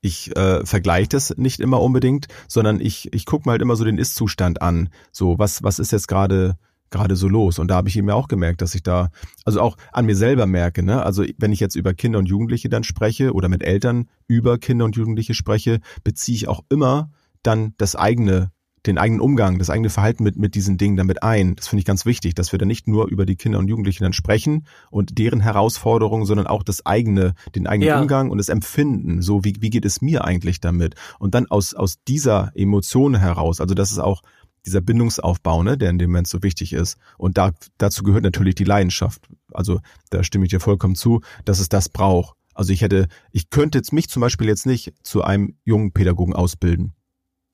C: ich äh, vergleiche das nicht immer unbedingt, sondern ich, ich gucke mal halt immer so den Ist-Zustand an. So, was, was ist jetzt gerade gerade so los? Und da habe ich eben auch gemerkt, dass ich da, also auch an mir selber merke, ne? Also wenn ich jetzt über Kinder und Jugendliche dann spreche oder mit Eltern über Kinder und Jugendliche spreche, beziehe ich auch immer dann das eigene den eigenen Umgang, das eigene Verhalten mit, mit diesen Dingen damit ein. Das finde ich ganz wichtig, dass wir dann nicht nur über die Kinder und Jugendlichen dann sprechen und deren Herausforderungen, sondern auch das eigene, den eigenen ja. Umgang und das Empfinden. So, wie, wie geht es mir eigentlich damit? Und dann aus, aus dieser Emotion heraus, also das ist auch dieser Bindungsaufbau, ne, der in dem Moment so wichtig ist. Und da, dazu gehört natürlich die Leidenschaft. Also da stimme ich dir vollkommen zu, dass es das braucht. Also ich hätte, ich könnte jetzt mich zum Beispiel jetzt nicht zu einem jungen Pädagogen ausbilden.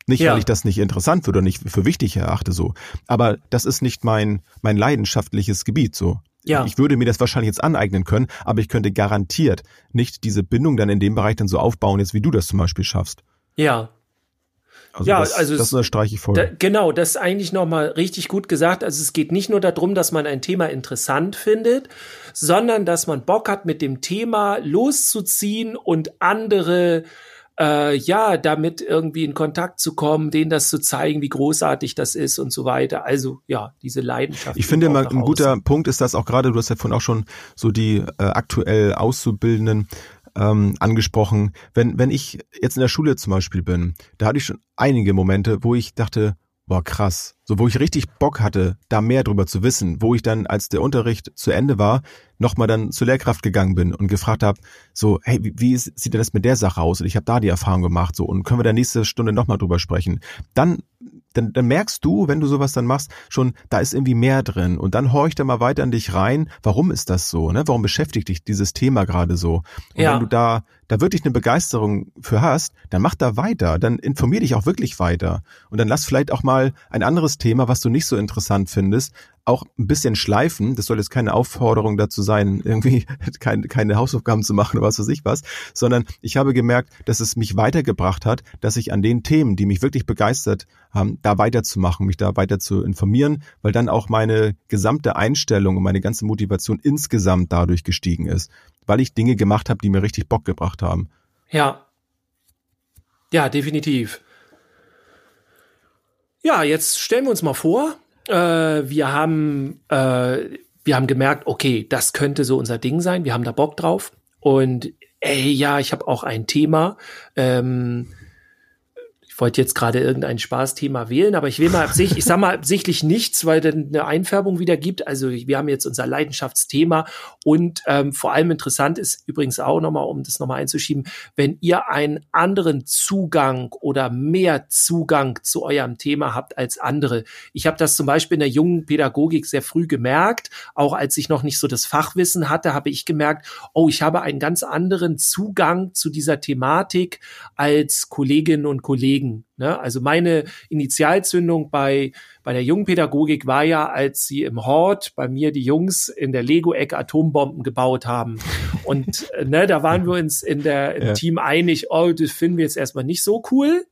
C: Nicht, ja. weil ich das nicht interessant würde oder nicht für wichtig erachte so. Aber das ist nicht mein, mein leidenschaftliches Gebiet so. Ja. Ich würde mir das wahrscheinlich jetzt aneignen können, aber ich könnte garantiert nicht diese Bindung dann in dem Bereich dann so aufbauen, jetzt wie du das zum Beispiel schaffst.
B: Ja.
C: Also ja, das, also das unterstreiche ich voll.
B: Da, genau, das ist eigentlich nochmal richtig gut gesagt. Also es geht nicht nur darum, dass man ein Thema interessant findet, sondern dass man Bock hat, mit dem Thema loszuziehen und andere äh, ja, damit irgendwie in Kontakt zu kommen, denen das zu zeigen, wie großartig das ist und so weiter. Also ja, diese Leidenschaft.
C: Ich finde mal ein guter Punkt ist das auch gerade, du hast ja vorhin auch schon so die äh, aktuell Auszubildenden ähm, angesprochen. Wenn, wenn ich jetzt in der Schule zum Beispiel bin, da hatte ich schon einige Momente, wo ich dachte, boah, krass. So, wo ich richtig Bock hatte, da mehr drüber zu wissen, wo ich dann, als der Unterricht zu Ende war, nochmal dann zur Lehrkraft gegangen bin und gefragt habe, so, hey, wie, wie sieht denn das mit der Sache aus? Und ich habe da die Erfahrung gemacht, so, und können wir da nächste Stunde nochmal drüber sprechen? Dann dann, dann merkst du, wenn du sowas dann machst, schon, da ist irgendwie mehr drin. Und dann horch da mal weiter in dich rein, warum ist das so? Ne? Warum beschäftigt dich dieses Thema gerade so? Und ja. wenn du da, da wirklich eine Begeisterung für hast, dann mach da weiter, dann informier dich auch wirklich weiter. Und dann lass vielleicht auch mal ein anderes Thema, was du nicht so interessant findest, auch ein bisschen schleifen. Das soll jetzt keine Aufforderung dazu sein, irgendwie keine, keine Hausaufgaben zu machen oder was weiß ich was, sondern ich habe gemerkt, dass es mich weitergebracht hat, dass ich an den Themen, die mich wirklich begeistert haben, da weiterzumachen, mich da weiter zu informieren, weil dann auch meine gesamte Einstellung und meine ganze Motivation insgesamt dadurch gestiegen ist, weil ich Dinge gemacht habe, die mir richtig Bock gebracht haben.
B: Ja. Ja, definitiv. Ja, jetzt stellen wir uns mal vor, äh, wir haben äh, wir haben gemerkt, okay, das könnte so unser Ding sein. Wir haben da Bock drauf. Und ey, ja, ich habe auch ein Thema. Ähm, wollte jetzt gerade irgendein Spaßthema wählen, aber ich will mal absichtlich, ich sag mal absichtlich nichts, weil dann eine Einfärbung wieder gibt. Also wir haben jetzt unser Leidenschaftsthema und ähm, vor allem interessant ist übrigens auch nochmal, um das nochmal einzuschieben, wenn ihr einen anderen Zugang oder mehr Zugang zu eurem Thema habt als andere. Ich habe das zum Beispiel in der jungen Pädagogik sehr früh gemerkt, auch als ich noch nicht so das Fachwissen hatte, habe ich gemerkt, oh, ich habe einen ganz anderen Zugang zu dieser Thematik als Kolleginnen und Kollegen Ne? Also meine Initialzündung bei, bei der Jungpädagogik war ja, als sie im Hort bei mir die Jungs in der Lego-Ecke Atombomben gebaut haben. Und ne, da waren wir uns in der, im ja. Team einig, oh, das finden wir jetzt erstmal nicht so cool.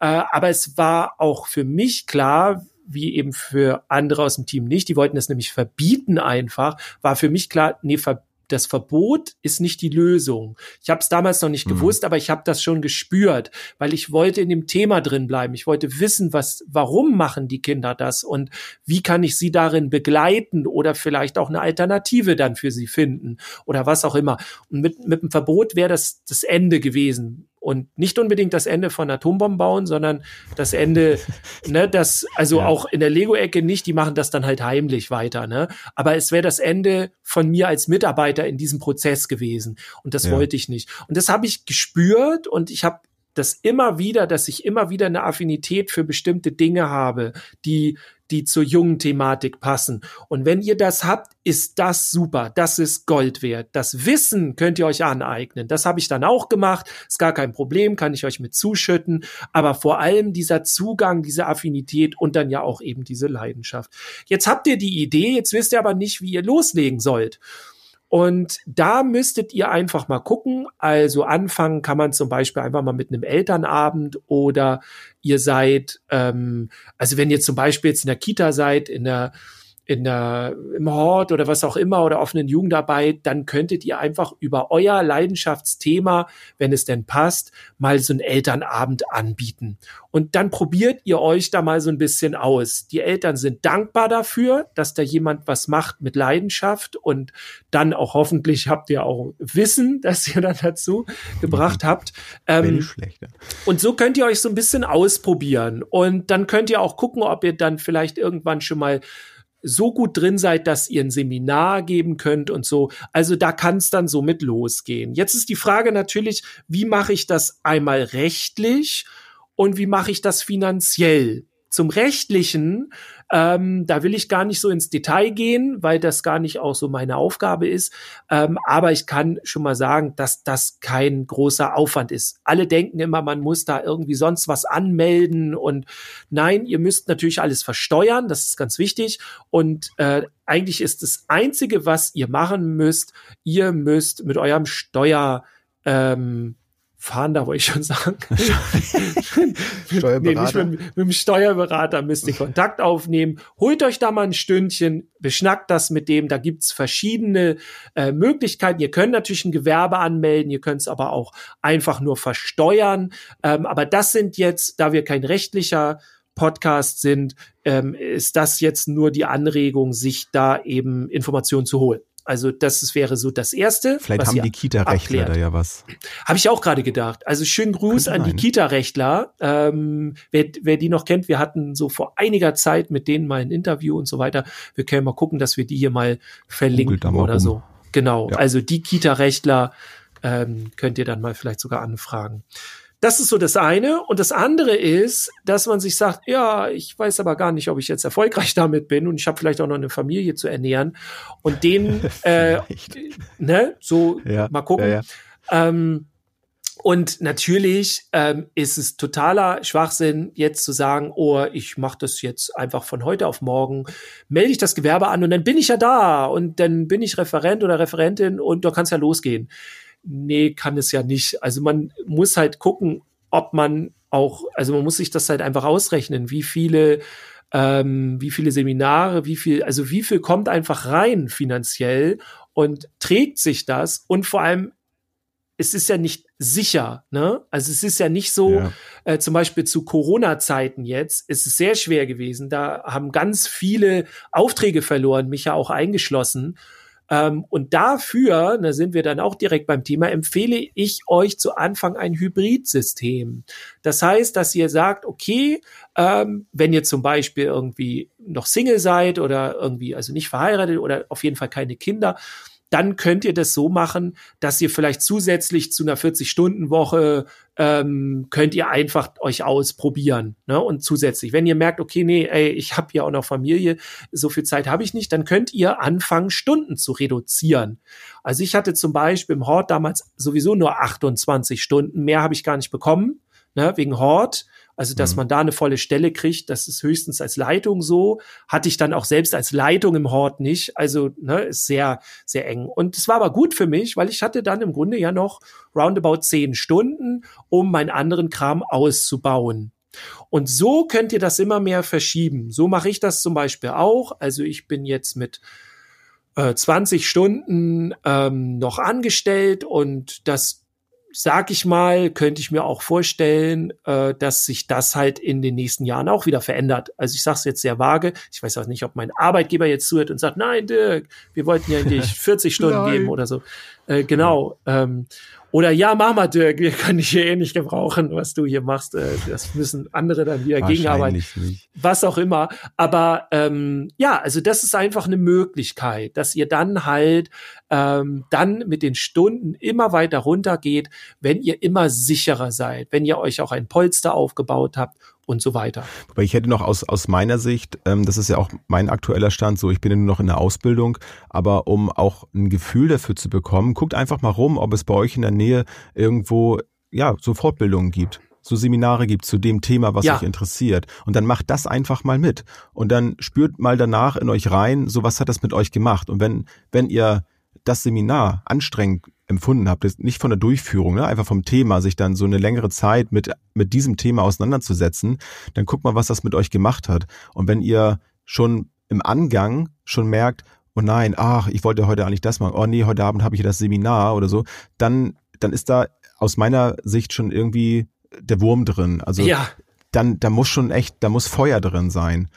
B: Äh, aber es war auch für mich klar, wie eben für andere aus dem Team nicht. Die wollten das nämlich verbieten einfach. War für mich klar, nee, ver das Verbot ist nicht die Lösung. Ich habe es damals noch nicht mhm. gewusst, aber ich habe das schon gespürt, weil ich wollte in dem Thema drin bleiben. Ich wollte wissen, was, warum machen die Kinder das und wie kann ich sie darin begleiten oder vielleicht auch eine Alternative dann für sie finden oder was auch immer. Und mit, mit dem Verbot wäre das das Ende gewesen. Und nicht unbedingt das Ende von Atombomben bauen, sondern das Ende, ne, das, also ja. auch in der Lego-Ecke nicht, die machen das dann halt heimlich weiter, ne? Aber es wäre das Ende von mir als Mitarbeiter in diesem Prozess gewesen. Und das ja. wollte ich nicht. Und das habe ich gespürt und ich habe das immer wieder, dass ich immer wieder eine Affinität für bestimmte Dinge habe, die die zur jungen Thematik passen. Und wenn ihr das habt, ist das super. Das ist Gold wert. Das Wissen könnt ihr euch aneignen. Das habe ich dann auch gemacht. Ist gar kein Problem, kann ich euch mit zuschütten. Aber vor allem dieser Zugang, diese Affinität und dann ja auch eben diese Leidenschaft. Jetzt habt ihr die Idee, jetzt wisst ihr aber nicht, wie ihr loslegen sollt. Und da müsstet ihr einfach mal gucken. Also anfangen kann man zum Beispiel einfach mal mit einem Elternabend oder ihr seid, ähm, also wenn ihr zum Beispiel jetzt in der Kita seid, in der in der, im Hort oder was auch immer oder offenen Jugendarbeit, dann könntet ihr einfach über euer Leidenschaftsthema, wenn es denn passt, mal so einen Elternabend anbieten. Und dann probiert ihr euch da mal so ein bisschen aus. Die Eltern sind dankbar dafür, dass da jemand was macht mit Leidenschaft und dann auch hoffentlich habt ihr auch Wissen, das ihr dann dazu gebracht habt.
C: Ähm, schlecht, ja.
B: Und so könnt ihr euch so ein bisschen ausprobieren und dann könnt ihr auch gucken, ob ihr dann vielleicht irgendwann schon mal so gut drin seid, dass ihr ein Seminar geben könnt und so. Also da kann es dann so mit losgehen. Jetzt ist die Frage natürlich, wie mache ich das einmal rechtlich und wie mache ich das finanziell? Zum rechtlichen ähm, da will ich gar nicht so ins Detail gehen, weil das gar nicht auch so meine Aufgabe ist. Ähm, aber ich kann schon mal sagen, dass das kein großer Aufwand ist. Alle denken immer, man muss da irgendwie sonst was anmelden und nein, ihr müsst natürlich alles versteuern, das ist ganz wichtig. Und äh, eigentlich ist das Einzige, was ihr machen müsst, ihr müsst mit eurem Steuer ähm, fahren, da wollte ich schon sagen.
C: Steuerberater.
B: nee, nicht mit, mit, dem Steuerberater müsst ihr Kontakt aufnehmen. Holt euch da mal ein Stündchen, beschnackt das mit dem. Da gibt's verschiedene äh, Möglichkeiten. Ihr könnt natürlich ein Gewerbe anmelden, ihr könnt es aber auch einfach nur versteuern. Ähm, aber das sind jetzt, da wir kein rechtlicher Podcast sind, ähm, ist das jetzt nur die Anregung, sich da eben Informationen zu holen. Also das wäre so das Erste.
C: Vielleicht haben die Kita-Rechtler da ja was.
B: Habe ich auch gerade gedacht. Also schönen Gruß Könnte an die Kita-Rechtler. Ähm, wer, wer die noch kennt, wir hatten so vor einiger Zeit mit denen mal ein Interview und so weiter. Wir können mal gucken, dass wir die hier mal verlinken oder um. so. Genau. Ja. Also die Kita-Rechtler ähm, könnt ihr dann mal vielleicht sogar anfragen. Das ist so das eine. Und das andere ist, dass man sich sagt, ja, ich weiß aber gar nicht, ob ich jetzt erfolgreich damit bin und ich habe vielleicht auch noch eine Familie zu ernähren. Und den, äh, ne, so ja, mal gucken. Ja, ja. Ähm, und natürlich ähm, ist es totaler Schwachsinn, jetzt zu sagen, oh, ich mache das jetzt einfach von heute auf morgen, melde ich das Gewerbe an und dann bin ich ja da und dann bin ich Referent oder Referentin und da kann es ja losgehen nee, kann es ja nicht. Also man muss halt gucken, ob man auch, also man muss sich das halt einfach ausrechnen, wie viele ähm, wie viele Seminare, wie viel, also wie viel kommt einfach rein finanziell und trägt sich das und vor allem es ist ja nicht sicher, ne? Also es ist ja nicht so, ja. äh, zum Beispiel zu Corona-Zeiten jetzt, ist es sehr schwer gewesen. Da haben ganz viele Aufträge verloren, mich ja auch eingeschlossen. Ähm, und dafür, da sind wir dann auch direkt beim Thema, empfehle ich euch zu Anfang ein Hybridsystem. Das heißt, dass ihr sagt, okay, ähm, wenn ihr zum Beispiel irgendwie noch Single seid oder irgendwie also nicht verheiratet oder auf jeden Fall keine Kinder, dann könnt ihr das so machen, dass ihr vielleicht zusätzlich zu einer 40-Stunden-Woche ähm, könnt ihr einfach euch ausprobieren. Ne? Und zusätzlich, wenn ihr merkt, okay, nee, ey, ich habe ja auch noch Familie, so viel Zeit habe ich nicht, dann könnt ihr anfangen, Stunden zu reduzieren. Also ich hatte zum Beispiel im Hort damals sowieso nur 28 Stunden, mehr habe ich gar nicht bekommen, ne, wegen Hort. Also, dass mhm. man da eine volle Stelle kriegt, das ist höchstens als Leitung so. Hatte ich dann auch selbst als Leitung im Hort nicht. Also, ne, ist sehr, sehr eng. Und es war aber gut für mich, weil ich hatte dann im Grunde ja noch roundabout zehn Stunden, um meinen anderen Kram auszubauen. Und so könnt ihr das immer mehr verschieben. So mache ich das zum Beispiel auch. Also ich bin jetzt mit äh, 20 Stunden ähm, noch angestellt und das sag ich mal, könnte ich mir auch vorstellen, äh, dass sich das halt in den nächsten Jahren auch wieder verändert. Also ich sage es jetzt sehr vage. Ich weiß auch nicht, ob mein Arbeitgeber jetzt zuhört und sagt, nein, Dirk, wir wollten ja dich 40 Stunden geben oder so. Äh, genau. Ähm, oder ja, mach mal, Dirk, wir können dich hier eh nicht gebrauchen, was du hier machst. Äh, das müssen andere dann wieder gegenarbeiten. Nicht. Was auch immer. Aber ähm, ja, also das ist einfach eine Möglichkeit, dass ihr dann halt ähm, dann mit den Stunden immer weiter runtergeht, wenn ihr immer sicherer seid, wenn ihr euch auch ein Polster aufgebaut habt und so weiter.
C: Aber ich hätte noch aus, aus meiner Sicht, ähm, das ist ja auch mein aktueller Stand, so ich bin ja nur noch in der Ausbildung, aber um auch ein Gefühl dafür zu bekommen, guckt einfach mal rum, ob es bei euch in der Nähe irgendwo ja so Fortbildungen gibt so Seminare gibt zu dem Thema, was ja. euch interessiert. Und dann macht das einfach mal mit. Und dann spürt mal danach in euch rein, so was hat das mit euch gemacht. Und wenn, wenn ihr das Seminar anstrengend empfunden habt, nicht von der Durchführung, ne, einfach vom Thema, sich dann so eine längere Zeit mit, mit diesem Thema auseinanderzusetzen, dann guckt mal, was das mit euch gemacht hat. Und wenn ihr schon im Angang schon merkt, oh nein, ach, ich wollte heute eigentlich das machen, oh nee, heute Abend habe ich das Seminar oder so, dann, dann ist da aus meiner Sicht schon irgendwie der Wurm drin. Also
B: Ja,
C: dann, da muss schon echt, da muss Feuer drin sein.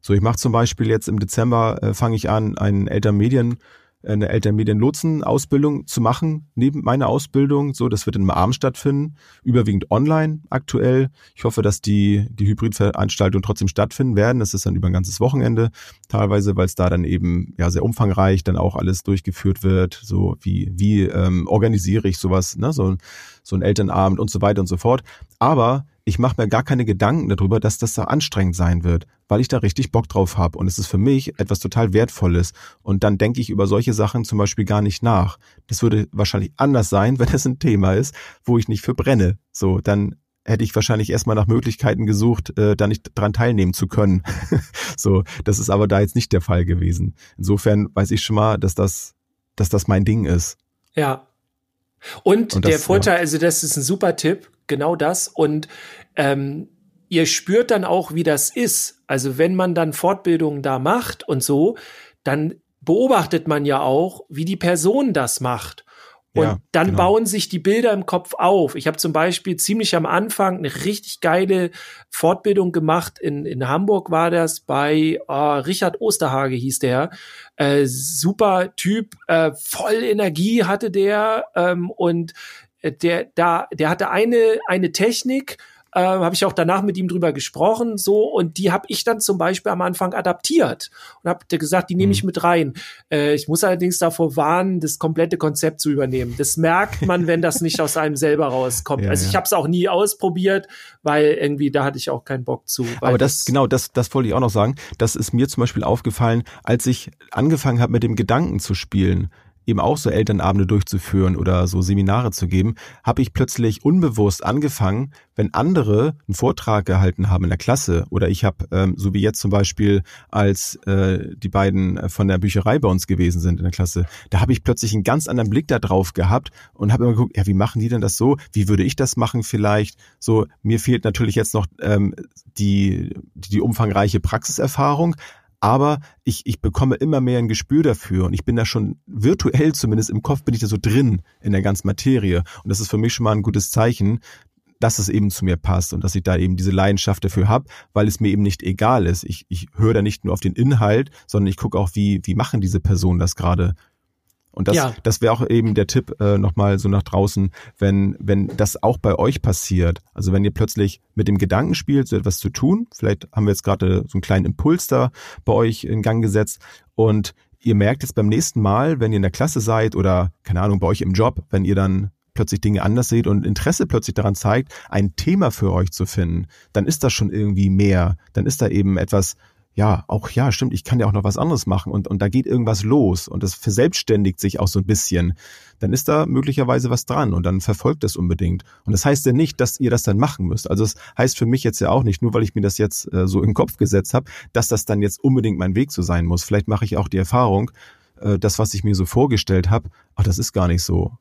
C: So, ich mache zum Beispiel jetzt im Dezember, äh, fange ich an, einen Elternmedien, eine Elternmedien-Lotsen-Ausbildung zu machen, neben meiner Ausbildung. So, das wird in Arm stattfinden, überwiegend online aktuell. Ich hoffe, dass die, die Hybridveranstaltungen trotzdem stattfinden werden. Das ist dann über ein ganzes Wochenende, teilweise, weil es da dann eben ja sehr umfangreich dann auch alles durchgeführt wird. So wie, wie ähm, organisiere ich sowas, ne? so, so ein Elternabend und so weiter und so fort. Aber ich mache mir gar keine Gedanken darüber, dass das da anstrengend sein wird, weil ich da richtig Bock drauf habe. Und es ist für mich etwas total Wertvolles. Und dann denke ich über solche Sachen zum Beispiel gar nicht nach. Das würde wahrscheinlich anders sein, wenn es ein Thema ist, wo ich nicht für brenne. So, dann hätte ich wahrscheinlich erstmal nach Möglichkeiten gesucht, äh, da nicht dran teilnehmen zu können. so, das ist aber da jetzt nicht der Fall gewesen. Insofern weiß ich schon mal, dass das, dass das mein Ding ist.
B: ja. Und,
C: Und
B: der
C: das,
B: Vorteil, also das ist ein super Tipp, genau das. Und ähm, ihr spürt dann auch, wie das ist. Also wenn man dann Fortbildungen da macht und so, dann beobachtet man ja auch, wie die Person das macht. Und
C: Ja,
B: dann
C: genau.
B: bauen sich die Bilder im Kopf auf. Ich habe zum Beispiel ziemlich am Anfang eine richtig geile Fortbildung gemacht. In, in Hamburg war das bei ah, Richard Osterhage hieß der. Äh, super Typ, äh, voll Energie hatte der ähm, und der da der hatte eine eine Technik äh, habe ich auch danach mit ihm drüber gesprochen, so und die habe ich dann zum Beispiel am Anfang adaptiert und habe gesagt, die nehme ich
C: Mhm.
B: mit rein. Äh, ich muss allerdings davor warnen, das komplette Konzept zu übernehmen. Das merkt man, wenn das nicht aus einem selber rauskommt.
C: Ja,
B: also ich
C: ja.
B: habe es auch nie ausprobiert, weil irgendwie da hatte ich auch keinen Bock zu.
C: Aber das, genau, das, das wollte ich auch noch sagen. Das ist mir zum Beispiel aufgefallen, als ich angefangen habe, mit dem Gedanken zu spielen, eben auch so Elternabende durchzuführen oder so Seminare zu geben, habe ich plötzlich unbewusst angefangen, wenn andere einen Vortrag gehalten haben in der Klasse oder ich habe, ähm, so wie jetzt zum Beispiel, als äh, die beiden äh, von der Bücherei bei uns gewesen sind in der Klasse, da habe ich plötzlich einen ganz anderen Blick da drauf gehabt und habe immer geguckt, ja, wie machen die denn das so? Wie würde ich das machen vielleicht? So, mir fehlt natürlich jetzt noch ähm, die, die umfangreiche Praxiserfahrung, aber ich, ich bekomme immer mehr ein Gespür dafür und ich bin da schon virtuell zumindest im Kopf bin ich da so drin in der ganzen Materie und das ist für mich schon mal ein gutes Zeichen, dass es eben zu mir passt und dass ich da eben diese Leidenschaft dafür habe, weil es mir eben nicht egal ist. Ich, ich höre da nicht nur auf den Inhalt, sondern ich gucke auch, wie, wie machen diese Personen das gerade. Und das,
B: Ja.
C: das wäre auch eben der Tipp äh, nochmal so nach draußen, wenn, wenn das auch bei euch passiert. Also wenn ihr plötzlich mit dem Gedanken spielt, so etwas zu tun, vielleicht haben wir jetzt gerade so einen kleinen Impuls da bei euch in Gang gesetzt und ihr merkt jetzt beim nächsten Mal, wenn ihr in der Klasse seid oder keine Ahnung, bei euch im Job, wenn ihr dann plötzlich Dinge anders seht und Interesse plötzlich daran zeigt, ein Thema für euch zu finden, dann ist das schon irgendwie mehr. Dann ist da eben etwas, ja, auch ja, stimmt, ich kann ja auch noch was anderes machen und, und da geht irgendwas los und das verselbstständigt sich auch so ein bisschen. Dann ist da möglicherweise was dran und dann verfolgt das unbedingt. Und das heißt ja nicht, dass ihr das dann machen müsst. Also es heißt für mich jetzt ja auch nicht, nur weil ich mir das jetzt äh, so den Kopf gesetzt habe, dass das dann jetzt unbedingt mein Weg so sein muss. Vielleicht mache ich auch die Erfahrung, äh, das, was ich mir so vorgestellt habe, ach, das ist gar nicht so.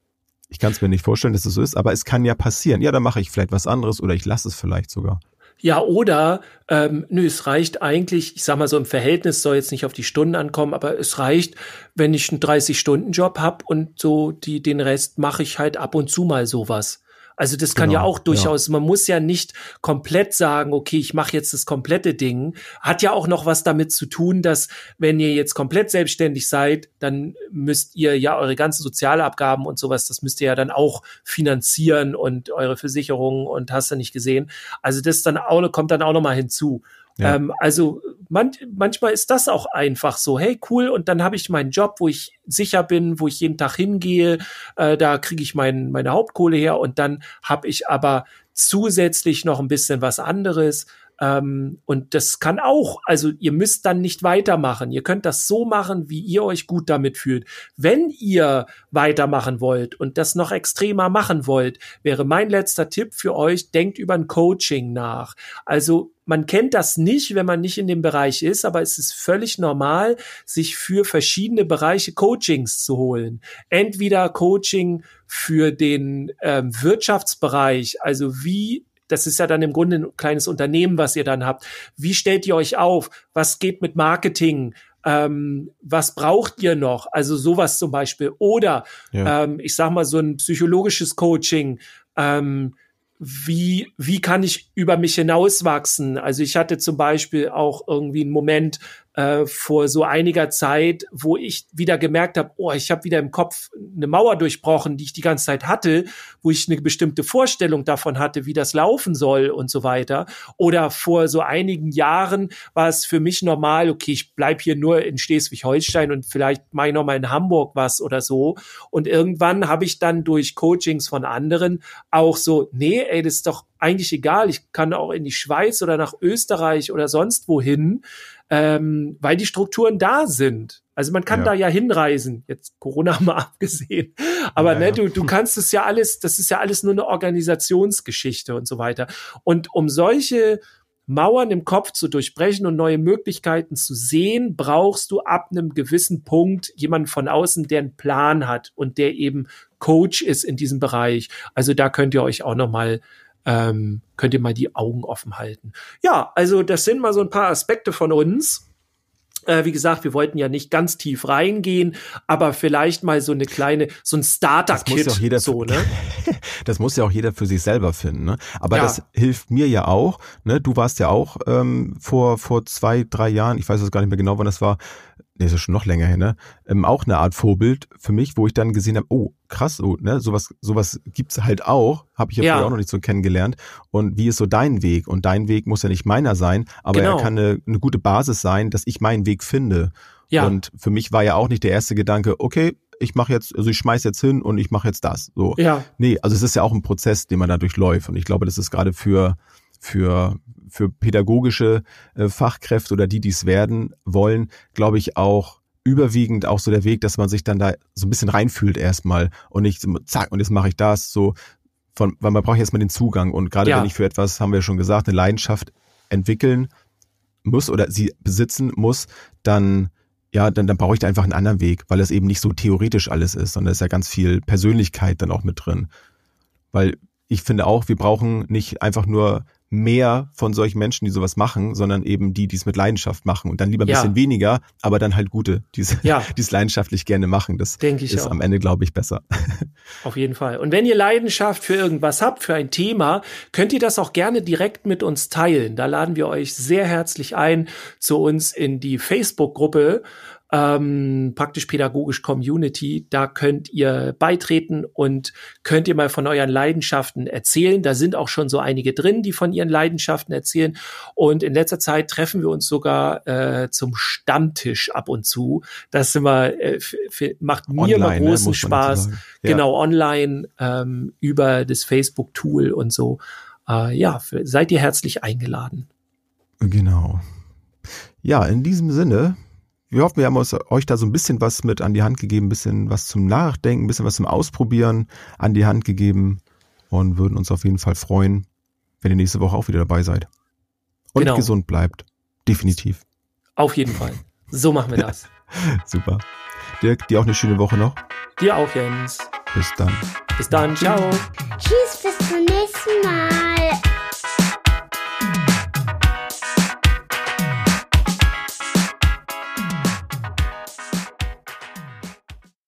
C: Ich kann es mir nicht vorstellen, dass es so ist, aber es kann ja passieren. Ja, dann mache ich vielleicht was anderes oder ich lasse es vielleicht sogar.
B: Ja, oder, ähm, nö, es reicht eigentlich, ich sag mal so im Verhältnis, soll jetzt nicht auf die Stunden ankommen, aber es reicht, wenn ich einen 30-Stunden-Job hab und so die, den Rest mache ich halt ab und zu mal sowas. Also das kann
C: Genau,
B: ja auch durchaus, man muss ja nicht komplett sagen, okay, ich mache jetzt das komplette Ding. Hat ja auch noch was damit zu tun, dass wenn ihr jetzt komplett selbstständig seid, dann müsst ihr ja eure ganzen Sozialabgaben und sowas, das müsst ihr ja dann auch finanzieren und eure Versicherungen und hast du nicht gesehen. Also das dann auch, kommt dann auch noch mal hinzu.
C: Ja.
B: Ähm, also man, manchmal ist das auch einfach so, hey cool, und dann habe ich meinen Job, wo ich sicher bin, wo ich jeden Tag hingehe, äh, da kriege ich mein, meine Hauptkohle her und dann habe ich aber zusätzlich noch ein bisschen was anderes. Ähm, und das kann auch, also ihr müsst dann nicht weitermachen. Ihr könnt das so machen, wie ihr euch gut damit fühlt. Wenn ihr weitermachen wollt und das noch extremer machen wollt, wäre mein letzter Tipp für euch, denkt über ein Coaching nach. Also man kennt das nicht, wenn man nicht in dem Bereich ist, aber es ist völlig normal, sich für verschiedene Bereiche Coachings zu holen. Entweder Coaching für den ähm, Wirtschaftsbereich, also wie das ist ja dann im Grunde ein kleines Unternehmen, was ihr dann habt. Wie stellt ihr euch auf? Was geht mit Marketing? Ähm, was braucht ihr noch? Also sowas zum Beispiel. Oder ja. ähm, ich sag mal so ein psychologisches Coaching. Ähm, wie, wie kann ich über mich hinauswachsen? Also ich hatte zum Beispiel auch irgendwie einen Moment, äh, vor so einiger Zeit, wo ich wieder gemerkt habe, oh, ich habe wieder im Kopf eine Mauer durchbrochen, die ich die ganze Zeit hatte, wo ich eine bestimmte Vorstellung davon hatte, wie das laufen soll und so weiter. Oder vor so einigen Jahren war es für mich normal, okay, ich bleib hier nur in Schleswig-Holstein und vielleicht mache ich noch mal in Hamburg was oder so. Und irgendwann habe ich dann durch Coachings von anderen auch so, nee, ey, das ist doch eigentlich egal. Ich kann auch in die Schweiz oder nach Österreich oder sonst wohin ähm, weil die Strukturen da sind. Also man kann ja. da ja hinreisen, jetzt Corona mal abgesehen. Aber ja, ne, du, du kannst es ja alles, das ist ja alles nur eine Organisationsgeschichte und so weiter. Und um solche Mauern im Kopf zu durchbrechen und neue Möglichkeiten zu sehen, brauchst du ab einem gewissen Punkt jemanden von außen, der einen Plan hat und der eben Coach ist in diesem Bereich. Also da könnt ihr euch auch noch mal ähm, könnt ihr mal die Augen offen halten. Ja, also das sind mal so ein paar Aspekte von uns. Äh, wie gesagt, wir wollten ja nicht ganz tief reingehen, aber vielleicht mal so eine kleine, so ein Starter-Kit.
C: Das, ja so, ne? das muss ja auch jeder für sich selber finden. Ne? Aber ja. das hilft mir ja auch. Ne? Du warst ja auch ähm, vor vor zwei, drei Jahren, ich weiß es gar nicht mehr genau, wann das war, nee, ist ja schon noch länger her, ne? Ähm, auch eine Art Vorbild für mich, wo ich dann gesehen habe, oh, krass, so, ne, sowas, sowas gibt's halt auch, habe ich ja, ja. auch noch nicht so kennengelernt. Und wie ist so dein Weg? Und dein Weg muss ja nicht meiner sein, aber genau. er kann eine, eine gute Basis sein, dass ich meinen Weg finde. Ja. Und für mich war ja auch nicht der erste Gedanke, okay, ich mache jetzt, also ich schmeiß jetzt hin und ich mache jetzt das. So. Ja. Nee, also es ist ja auch ein Prozess, den man da durchläuft. Und ich glaube, das ist gerade für, für für pädagogische äh, Fachkräfte oder die, die es werden wollen, glaube ich auch überwiegend auch so der Weg, dass man sich dann da so ein bisschen reinfühlt erstmal und nicht zack und jetzt mache ich das so von, weil man braucht erstmal den Zugang und gerade ja. wenn ich für etwas, haben wir schon gesagt, eine Leidenschaft entwickeln muss oder sie besitzen muss, dann ja, dann, dann brauche ich da einfach einen anderen Weg, weil es eben nicht so theoretisch alles ist, sondern es ist ja ganz viel Persönlichkeit dann auch mit drin. Weil ich finde auch, wir brauchen nicht einfach nur mehr von solchen Menschen, die sowas machen, sondern eben die, die es mit Leidenschaft machen und dann lieber ein ja. bisschen weniger, aber dann halt gute, die es ja. leidenschaftlich gerne machen. Das Denke ich ist auch. am Ende, glaube ich, besser.
B: Auf jeden Fall. Und wenn ihr Leidenschaft für irgendwas habt, für ein Thema, könnt ihr das auch gerne direkt mit uns teilen. Da laden wir euch sehr herzlich ein zu uns in die Facebook-Gruppe ähm, praktisch pädagogisch Community. Da könnt ihr beitreten und könnt ihr mal von euren Leidenschaften erzählen. Da sind auch schon so einige drin, die von ihren Leidenschaften erzählen. Und in letzter Zeit treffen wir uns sogar äh, zum Stammtisch ab und zu. Das sind wir, äh, macht mir online, immer ne, großen ne, Spaß. Ja. Genau, online ähm, über das Facebook-Tool und so. Äh, ja, seid ihr herzlich eingeladen.
C: Genau. Ja, in diesem Sinne wir hoffen, wir haben euch da so ein bisschen was mit an die Hand gegeben, ein bisschen was zum Nachdenken, ein bisschen was zum Ausprobieren an die Hand gegeben und würden uns auf jeden Fall freuen, wenn ihr nächste Woche auch wieder dabei seid. Und genau. gesund bleibt. Definitiv.
B: Auf jeden Fall. So machen wir das.
C: Super. Dirk, dir auch eine schöne Woche noch.
B: Dir auch, Jens.
C: Bis dann.
B: Bis dann. Ciao.
A: Tschüss, bis zum nächsten Mal.